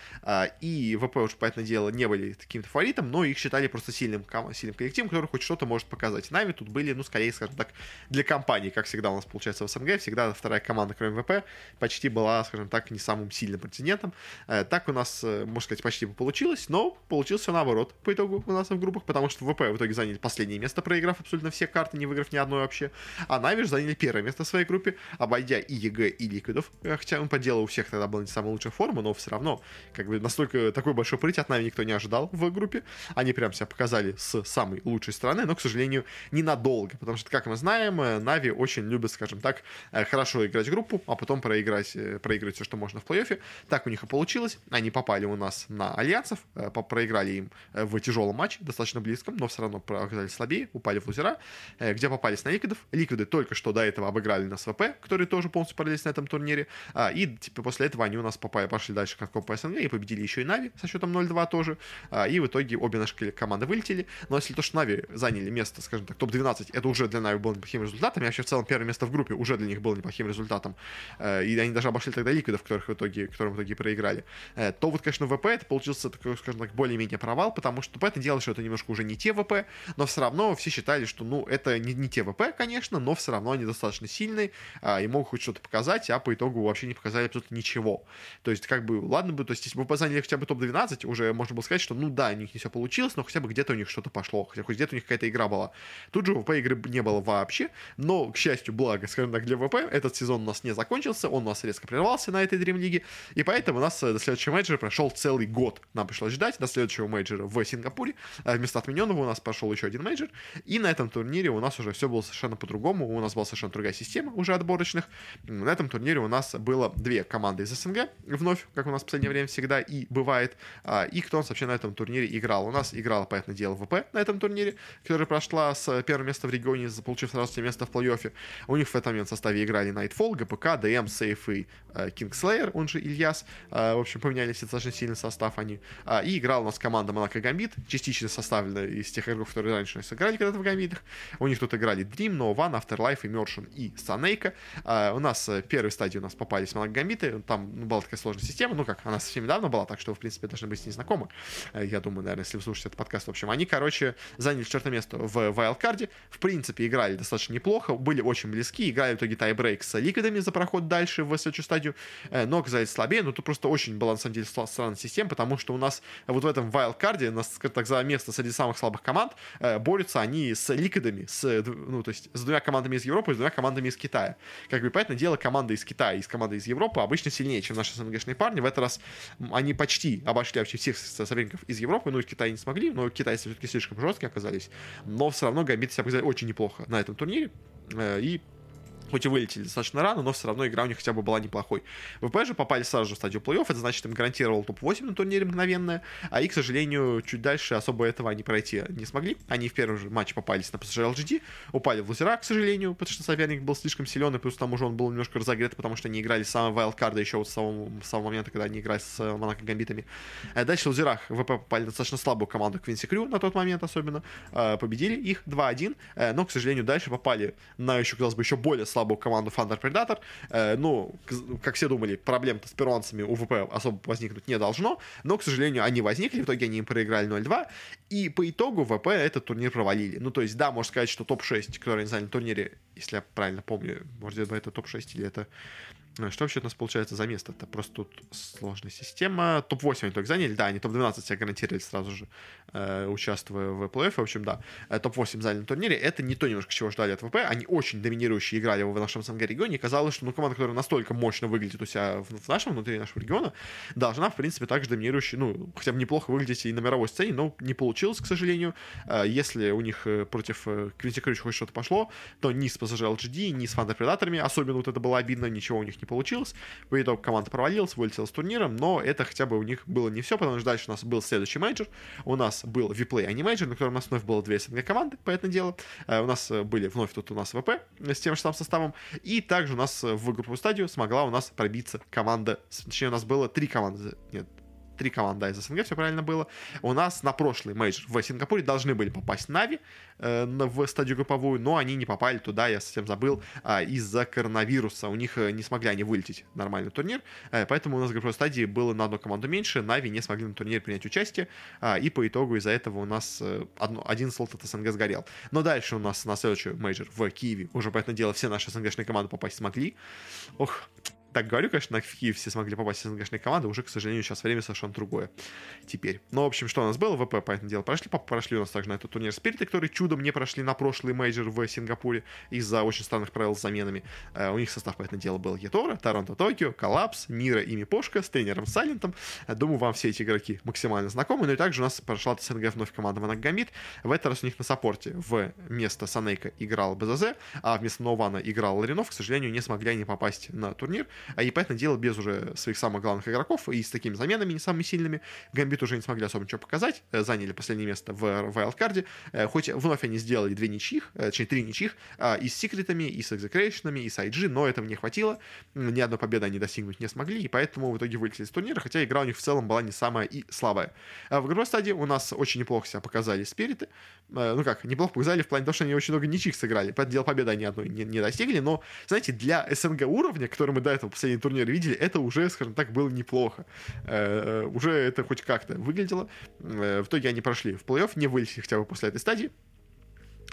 И ВП уже, понятное дело, не были таким фаворитом, но их считали просто сильным, сильным коллективом, который хоть что-то может показать. Нави тут были, ну, скорее, скажем так, для компании, как всегда у нас получается в СНГ, всегда вторая команда, кроме ВП, почти была, скажем так, не самым сильным претендентом. Э, так у нас, э, можно сказать, почти получилось, но получилось все наоборот по итогу у нас в группах, потому что ВП в итоге заняли последнее место, проиграв абсолютно все карты, не выиграв ни одной вообще. А Нави ж заняли первое место в своей группе, обойдя и EG, и Ликвидов. Э, хотя понятное дело у всех тогда была не самая лучшая форма, но все равно, как бы настолько такой большой прыть от Нави никто не ожидал в группе. Они прям себя показали с самой лучшей стороны, но, к сожалению, ненадолго, потому что, как мы знаем, Нави очень любят, скажем так, э, хорошо играть группу, а потом проиграть, э, проиграть все, что можно в плей-оффе. Так у них и получилось. Они попали у нас на Альянсов, э, проиграли им в тяжелом матче, достаточно близком, но все равно оказались слабее, упали в лузера, где попались на Ликвидов. Ликвиды только что до этого обыграли у нас ВП, которые тоже полностью провалились на этом турнире. А, и типа, после этого они у нас попали, пошли дальше как по СНГ и победили еще и Нави со счетом 0-2 тоже. А, и в итоге обе наши команды вылетели. Но если то, что Нави заняли место, скажем так, топ-12, это уже для Нави было неплохим результатом. Я вообще в целом первое место в группе уже для них было неплохим результатом, э, и они даже обошли тогда Ликвидов, которых в итоге, которым в итоге проиграли, э, то вот, конечно, ВП это получился такой, скажем так, более-менее провал, потому что понятное дело, что это немножко уже не те ВП, но все равно все считали, что, ну, это не, не те ВП, конечно, но все равно они достаточно сильные а, и могут хоть что-то показать, а по итогу вообще не показали абсолютно ничего. То есть, как бы, ладно бы, то есть, если бы заняли хотя бы топ-12, уже можно было сказать, что, ну да, у них не все получилось, но хотя бы где-то у них что-то пошло, хотя хоть где-то у них какая-то игра была. Тут же ВП игры не было вообще, но, к счастью, благо, скажем так, для ВП, этот сезон у нас не закончился, он у нас резко прервался на этой League, и поэтому у нас э, до следующего мейджора прошел целый год. Нам пришлось ждать до следующего мейджора в Сингапуре. Э, вместо отмененного у нас пошел еще один мейджор, и на этом турнире у нас уже все было совершенно по-другому, у нас была совершенно другая система уже отборочных. На этом турнире у нас было две команды из СНГ, вновь, как у нас в последнее время всегда и бывает, а, и кто у нас вообще на этом турнире играл. У нас играла, понятное дело, ВП на этом турнире, которая прошла с первого места в регионе, получив сразу место в плей-оффе. У них в этом момент в составе играли Nightfall, ГПК, ДМ, Save и э, Kingslayer, он же Ильяс. Э, в общем, поменялись достаточно сильный состав они. Э, и играла у нас команда Монако Гамбит, частично составленная из тех игроков, которые раньше сыграли когда-то в Гамбитах. У них тут играли Dream, No One, Afterlife, Immersion и Санейка. Э, у нас э, первой стадии у нас попались Монако Гамбиты, там ну, была такая сложная система, ну как, она совсем недавно была, так что, в принципе, должны быть с ней знакомы. Э, я думаю, наверное, если вы слушаете этот подкаст. В общем, они, короче, заняли четвертое место в Wildcard. В принципе, играли достаточно неплохо, были очень близки, играли в итоге тайбрейк с ликвидами за проход дальше в следующую стадию, э, но оказались слабее, но тут просто очень была, на самом деле, странная система, потому что у нас вот в этом Wildcard, у нас, так, за место среди самых слабых команд, э, борются они с ликвидами, с, ну, то есть с двумя командами из Европы и с двумя командами из Китая. Как бы, понятное дело, команда из Китая и с командой из Европы обычно сильнее, чем наши СНГшные парни. В этот раз они почти обошли вообще всех соперников из Европы, ну, из Китая не смогли, но китайцы все-таки слишком жесткие оказались. Но все равно Гамбиты себя показали очень неплохо на этом турнире. Э, и хоть и вылетели достаточно рано, но все равно игра у них хотя бы была неплохой. ВП же попали сразу же в стадию плей-офф, это значит, им гарантировал топ-8 на турнире мгновенное, а и, к сожалению, чуть дальше особо этого они пройти не смогли. Они в первый же матч попались на PSG LGD, упали в лузера, к сожалению, потому что соперник был слишком силен, и плюс к тому же он был немножко разогрет, потому что они играли с самого вайлдкарда еще вот с самого, с самого момента, когда они играли с э, Монако Гамбитами. Э, дальше в лузерах ВП попали достаточно слабую команду Квинси Крю на тот момент особенно, э, победили их 2-1, но, к сожалению, дальше попали на еще, казалось бы, еще более слабую команду Thunder Predator. Э, ну, как все думали, проблем-то с перуанцами у ВП особо возникнуть не должно, но, к сожалению, они возникли, в итоге они им проиграли 0-2, и по итогу ВП этот турнир провалили. Ну, то есть, да, можно сказать, что топ-6, который они заняли на турнире, если я правильно помню, может, это топ-6 или это что вообще у нас получается за место? Это просто тут сложная система. Топ-8 они только заняли, да, они топ-12 себя гарантировали сразу же, э, участвуя в плей-оффе. В общем, да, э, топ-8 заняли на турнире. Это не то немножко, чего ждали от ВП. Они очень доминирующие играли в нашем СНГ регионе. И казалось, что ну, команда, которая настолько мощно выглядит у себя в, нашем, внутри нашего региона, должна, в принципе, также доминирующей, ну, хотя бы неплохо выглядеть и на мировой сцене, но не получилось, к сожалению. Э, если у них э, против э, Квинси хоть что-то пошло, то ни с PSG LGD, ни с Thunder Predator ами, особенно вот это было обидно, ничего у них не получилось. По итогу команда провалилась, вылетела с турнира, но это хотя бы у них было не все, потому что дальше у нас был следующий мейджор. У нас был WePlay AniMajor, на котором у нас вновь было две СНГ команды, понятное дело. У нас были вновь тут у нас ВП с тем же самым составом. И также у нас в групповую стадию смогла у нас пробиться команда, точнее у нас было три команды, нет, три команды из СНГ, все правильно было. У нас на прошлый мейджор в Сингапуре должны были попасть Нави э, в стадию групповую, но они не попали туда, я совсем забыл, э, из-за коронавируса. У них э, не смогли они вылететь нормально на турнир, э, поэтому у нас в групповой стадии было на одну команду меньше, Нави не смогли на турнире принять участие, э, и по итогу из-за этого у нас э, одно, один слот от СНГ сгорел. Но дальше у нас на следующий мейджор в Киеве уже, понятное дело, все наши СНГшные команды попасть смогли. Ох, так говорю, конечно, на Киев все смогли попасть из СНГшной команды, уже, к сожалению, сейчас время совершенно другое теперь. Ну, в общем, что у нас было? ВП, понятное дело, прошли. Прошли у нас также на этот турнир Спириты, которые чудом не прошли на прошлый мейджор в Сингапуре из-за очень странных правил с заменами. Uh, у них состав, понятное дело, был Yatoro, TORONTOTOKYO, Collapse, Mira и Miposhka с тренером Silent ом. Uh, думаю, вам все эти игроки максимально знакомы. Ну и также у нас прошла от СНГ вновь команда Моногамит. В этот раз у них на саппорте вместо Sonneiko играл БЗЗ, а вместо Нована играл Lorenof. К сожалению, не смогли они попасть на турнир. А и понятное дело, без уже своих самых главных игроков и с такими заменами не самыми сильными, Гамбит уже не смогли особо ничего показать, э, заняли последнее место в вайлдкарде, э, хоть вновь они сделали две ничьих, э, точнее, три ничьих, а, и с секретами, и с Execration ами, и с IG, но этого не хватило, ни одной победы они достигнуть не смогли, и поэтому в итоге вылетели из турнира, хотя игра у них в целом была не самая и слабая. А в игровой стадии у нас очень неплохо себя показали спириты, ну как, неплохо показали в плане того, что они очень много ничьих сыграли, поэтому дело победы они одной не, не достигли, но, знаете, для СНГ уровня, который мы до этого последний турнир видели, это уже, скажем так, было неплохо. Э, уже это хоть как-то выглядело. Э, в итоге они прошли в плей-офф, не вылетели хотя бы после этой стадии.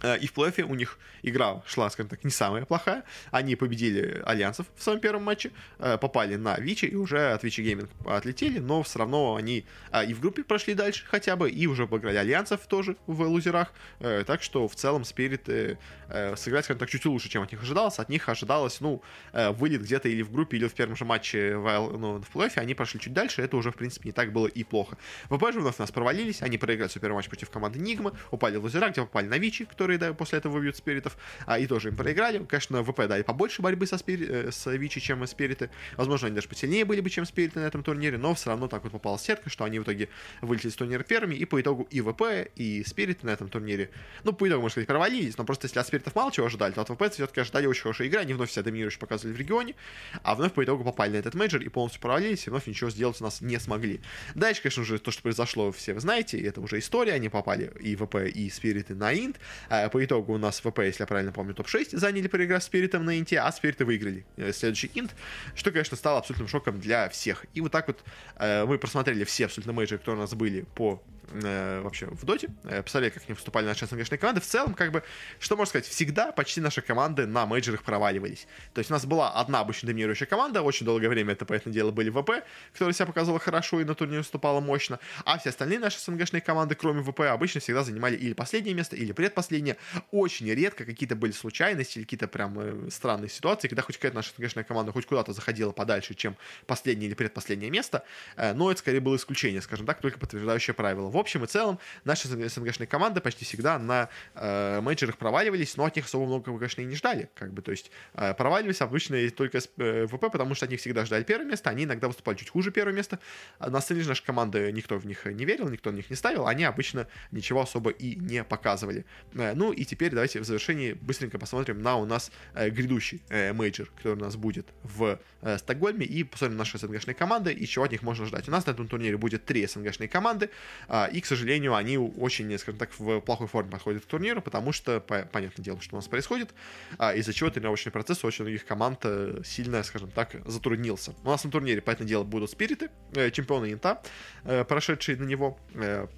Э, и в плей-оффе у них игра шла, скажем так, не самая плохая. Они победили Альянсов в своем первом матче, э, попали на Vici и уже от Vici Gaming отлетели, но все равно они э, и в группе прошли дальше хотя бы, и уже обыграли Альянсов тоже в лузерах. Так что в целом Spirit сыграть, скажем так, чуть лучше, чем от них ожидалось. От них ожидалось, ну, вылет где-то или в группе, или в первом же матче в, ну, в плей-оффе. Они прошли чуть дальше, это уже, в принципе, не так было и плохо. ВП же вновь нас провалились, они проиграли свой первый матч против команды Nigma, упали в лузера, где попали на Vici, который которые да, после этого выбьют спиритов, а, и тоже им проиграли. Конечно, ВП дали побольше борьбы со спири... Э, с Vici, чем спириты. Возможно, они даже посильнее были бы, чем спириты на этом турнире, но все равно так вот попала сетка, что они в итоге вылетели с турнира первыми, и по итогу и ВП, и спириты на этом турнире, ну, по итогу, можно сказать, провалились, но просто если от спиритов мало чего ожидали, то от ВП все-таки ожидали очень хорошей игры, они вновь себя доминирующе показывали в регионе, а вновь по итогу попали на этот мейджор и полностью провалились, и вновь ничего сделать у нас не смогли. Дальше, конечно же, то, что произошло, все вы знаете, это уже история, они попали и ВП, и спириты на инт, а по итогу у нас ВП, если я правильно помню, топ-6 заняли проиграв Спиритом на Инте, а Спириты выиграли э, следующий Инт, что, конечно, стало абсолютным шоком для всех. И вот так вот э, мы просмотрели все абсолютно мейджоры, которые у нас были по э, вообще в доте, э, посмотрели, как они выступали наши СНГшные команды. В целом, как бы, что можно сказать, всегда почти наши команды на мейджорах проваливались. То есть у нас была одна обычно доминирующая команда, очень долгое время это, понятное дело, были ВП, которая себя показывала хорошо и на турнире выступала мощно, а все остальные наши СНГшные команды, кроме ВП, обычно всегда занимали или последнее место, или предпоследнее. Очень редко какие-то были случайности или какие-то прям э, странные ситуации, когда хоть какая-то наша СНГшная команда хоть куда-то заходила подальше, чем последнее или предпоследнее место, э, но это скорее было исключение, скажем так, только подтверждающее правило. Общем и целом, наши СНГшные команды почти всегда на э, менеджерах проваливались, но от них особо много, конечно, и не ждали, как бы, то есть э, проваливались обычно только с э, ВП, потому что от них всегда ждали первое место, они иногда выступали чуть хуже первое место, а на сцене нашей команды никто в них не верил, никто в них не ставил, они обычно ничего особо и не показывали. Э, ну и теперь давайте в завершении быстренько посмотрим на у нас э, грядущий э, мейджор, который у нас будет в э, Стокгольме, и посмотрим наши СНГшные команды, и чего от них можно ждать. У нас на этом турнире будет три СНГшные команды, э, и, к сожалению, они очень, скажем так, в плохой форме подходят к турниру, потому что, по, понятное дело, что у нас происходит, э, из-за чего тренировочный процесс у очень многих команд э, сильно, скажем так, затруднился. У нас на турнире, понятное дело, будут спириты, э, чемпионы Инта, э, прошедшие на него,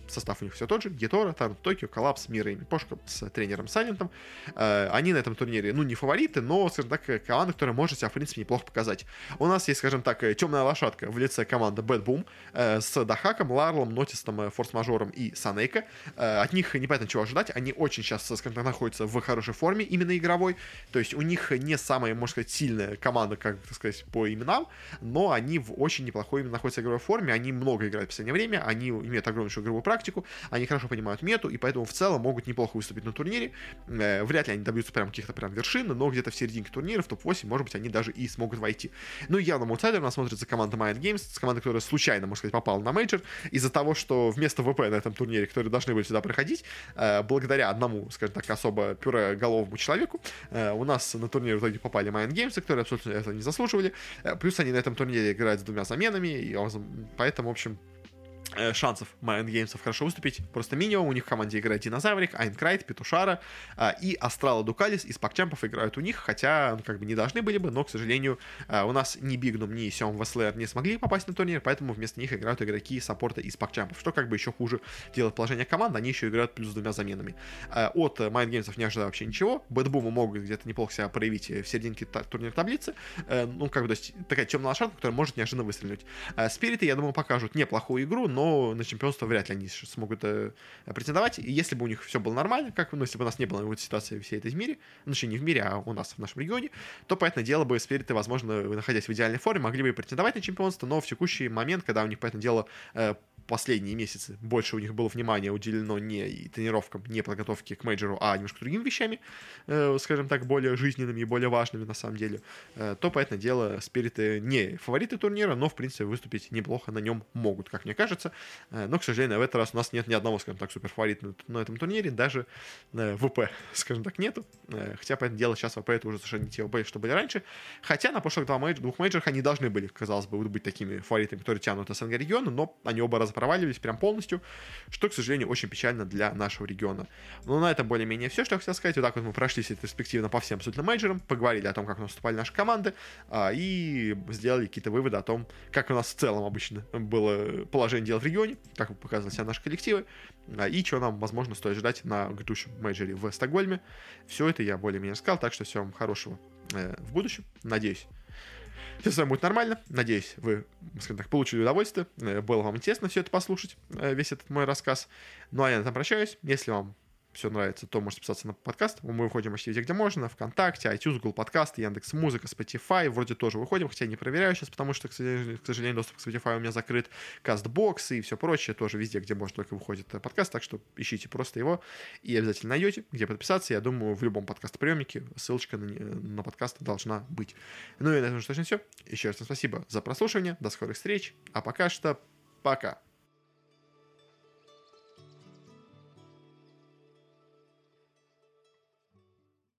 состав у них все тот же, Гетора, Тарн, Токио, Коллапс, Мира и Мипошка с тренером Сайлентом, они на этом турнире, ну, не фавориты, но, скажем так, команда, которая может себя, в принципе, неплохо показать. У нас есть, скажем так, темная лошадка в лице команды Bad Boom с Дахаком, Ларлом, Нотистом, Форс форс-мажором и Санейка. Э, от них непонятно чего ожидать. Они очень сейчас, скажем так, находятся в хорошей форме, именно игровой. То есть у них не самая, можно сказать, сильная команда, как так сказать, по именам, но они в очень неплохой именно находятся в игровой форме. Они много играют в последнее время, они имеют огромнейшую игровую практику, они хорошо понимают мету, и поэтому в целом могут неплохо выступить на турнире. Э, вряд ли они добьются прям каких-то прям вершин, но где-то в серединке турнира, в топ-8, может быть, они даже и смогут войти. Ну явно аутсайдером у нас смотрится команда Mind Games, с командой, которая случайно, можно сказать, попала на мейджор, из-за того, что вместо ВП на этом турнире, которые должны были сюда проходить, э, благодаря одному, скажем так, особо пюреголовому человеку, э, у нас на турнир в итоге попали Mind Games, которые абсолютно это не заслуживали. Э, плюс они на этом турнире играют с двумя заменами, и поэтому, в общем, Э, шансов майндгеймсов хорошо выступить просто минимум. У них в команде играет Динозаврик, Айнкрайт, Петушара а, и Астрала Дукалис из пакчампов играют у них, хотя ну, как бы не должны были бы, но, к сожалению, а, у нас ни Бигнум, ни Сем Веслер не смогли попасть на турнир, поэтому вместо них играют игроки саппорта из пакчампов, что как бы еще хуже делает положение команды, они еще играют плюс двумя заменами. А, от Mind Games ов не ожидаю вообще ничего, BetBoom ы могут где-то неплохо себя проявить в серединке турнирной таблицы, а, ну, как бы, то есть такая темная лошадка, которая может неожиданно выстрелить. Спириты, я думаю, покажут неплохую игру, но но на чемпионство вряд ли они смогут э, претендовать. И если бы у них все было нормально, как ну, если бы у нас не было вот ситуации всей этой в мире, ну, не в мире, а у нас в нашем регионе, то, понятное дело, бы спириты, возможно, находясь в идеальной форме, могли бы претендовать на чемпионство, но в текущий момент, когда у них, понятное дело, э, последние месяцы больше у них было внимание уделено не и тренировкам, не подготовке к мейджору, а немножко другими вещами, э, скажем так, более жизненными и более важными на самом деле, э, то, понятное дело, спириты не фавориты турнира, но, в принципе, выступить неплохо на нем могут, как мне кажется. Э, но, к сожалению, в этот раз у нас нет ни одного, скажем так, суперфаворита на, этом турнире, даже э, ВП, скажем так, нету. Э, хотя, понятное дело, сейчас ВП это уже совершенно не те ВП, что были раньше. Хотя на прошлых два мейджор, двух мейджорах они должны были, казалось бы, быть такими фаворитами, которые тянут СНГ региона, но они оба раза проваливались прям полностью, что, к сожалению, очень печально для нашего региона. Но на этом более-менее все, что я хотел сказать. Вот так вот мы прошлись ретроспективно по всем абсолютно мейджорам, поговорили о том, как у наши команды, а, и сделали какие-то выводы о том, как у нас в целом обычно было положение дел в регионе, как показывали себя наши коллективы, а, и чего нам, возможно, стоит ждать на грядущем мейджоре в Стокгольме. Все это я более-менее рассказал, так что всего вам хорошего э, в будущем. Надеюсь, все с вами будет нормально. Надеюсь, вы, скажем так, получили удовольствие. Э, было вам интересно все это послушать, э, весь этот мой рассказ. Ну а я на этом прощаюсь. Если вам все нравится, то можете подписаться на подкаст. Мы выходим почти везде, где можно. ВКонтакте, iTunes, Google Подкаст, Яндекс Музыка, Spotify. Вроде тоже выходим, хотя не проверяю сейчас, потому что, к сожалению, доступ к Spotify у меня закрыт. Кастбокс и все прочее тоже везде, где можно только выходит подкаст. Так что ищите просто его и обязательно найдете, где подписаться. Я думаю, в любом подкаст-приемнике ссылочка на, на подкаст должна быть. Ну и на этом точно все. Еще раз спасибо за прослушивание. До скорых встреч. А пока что пока.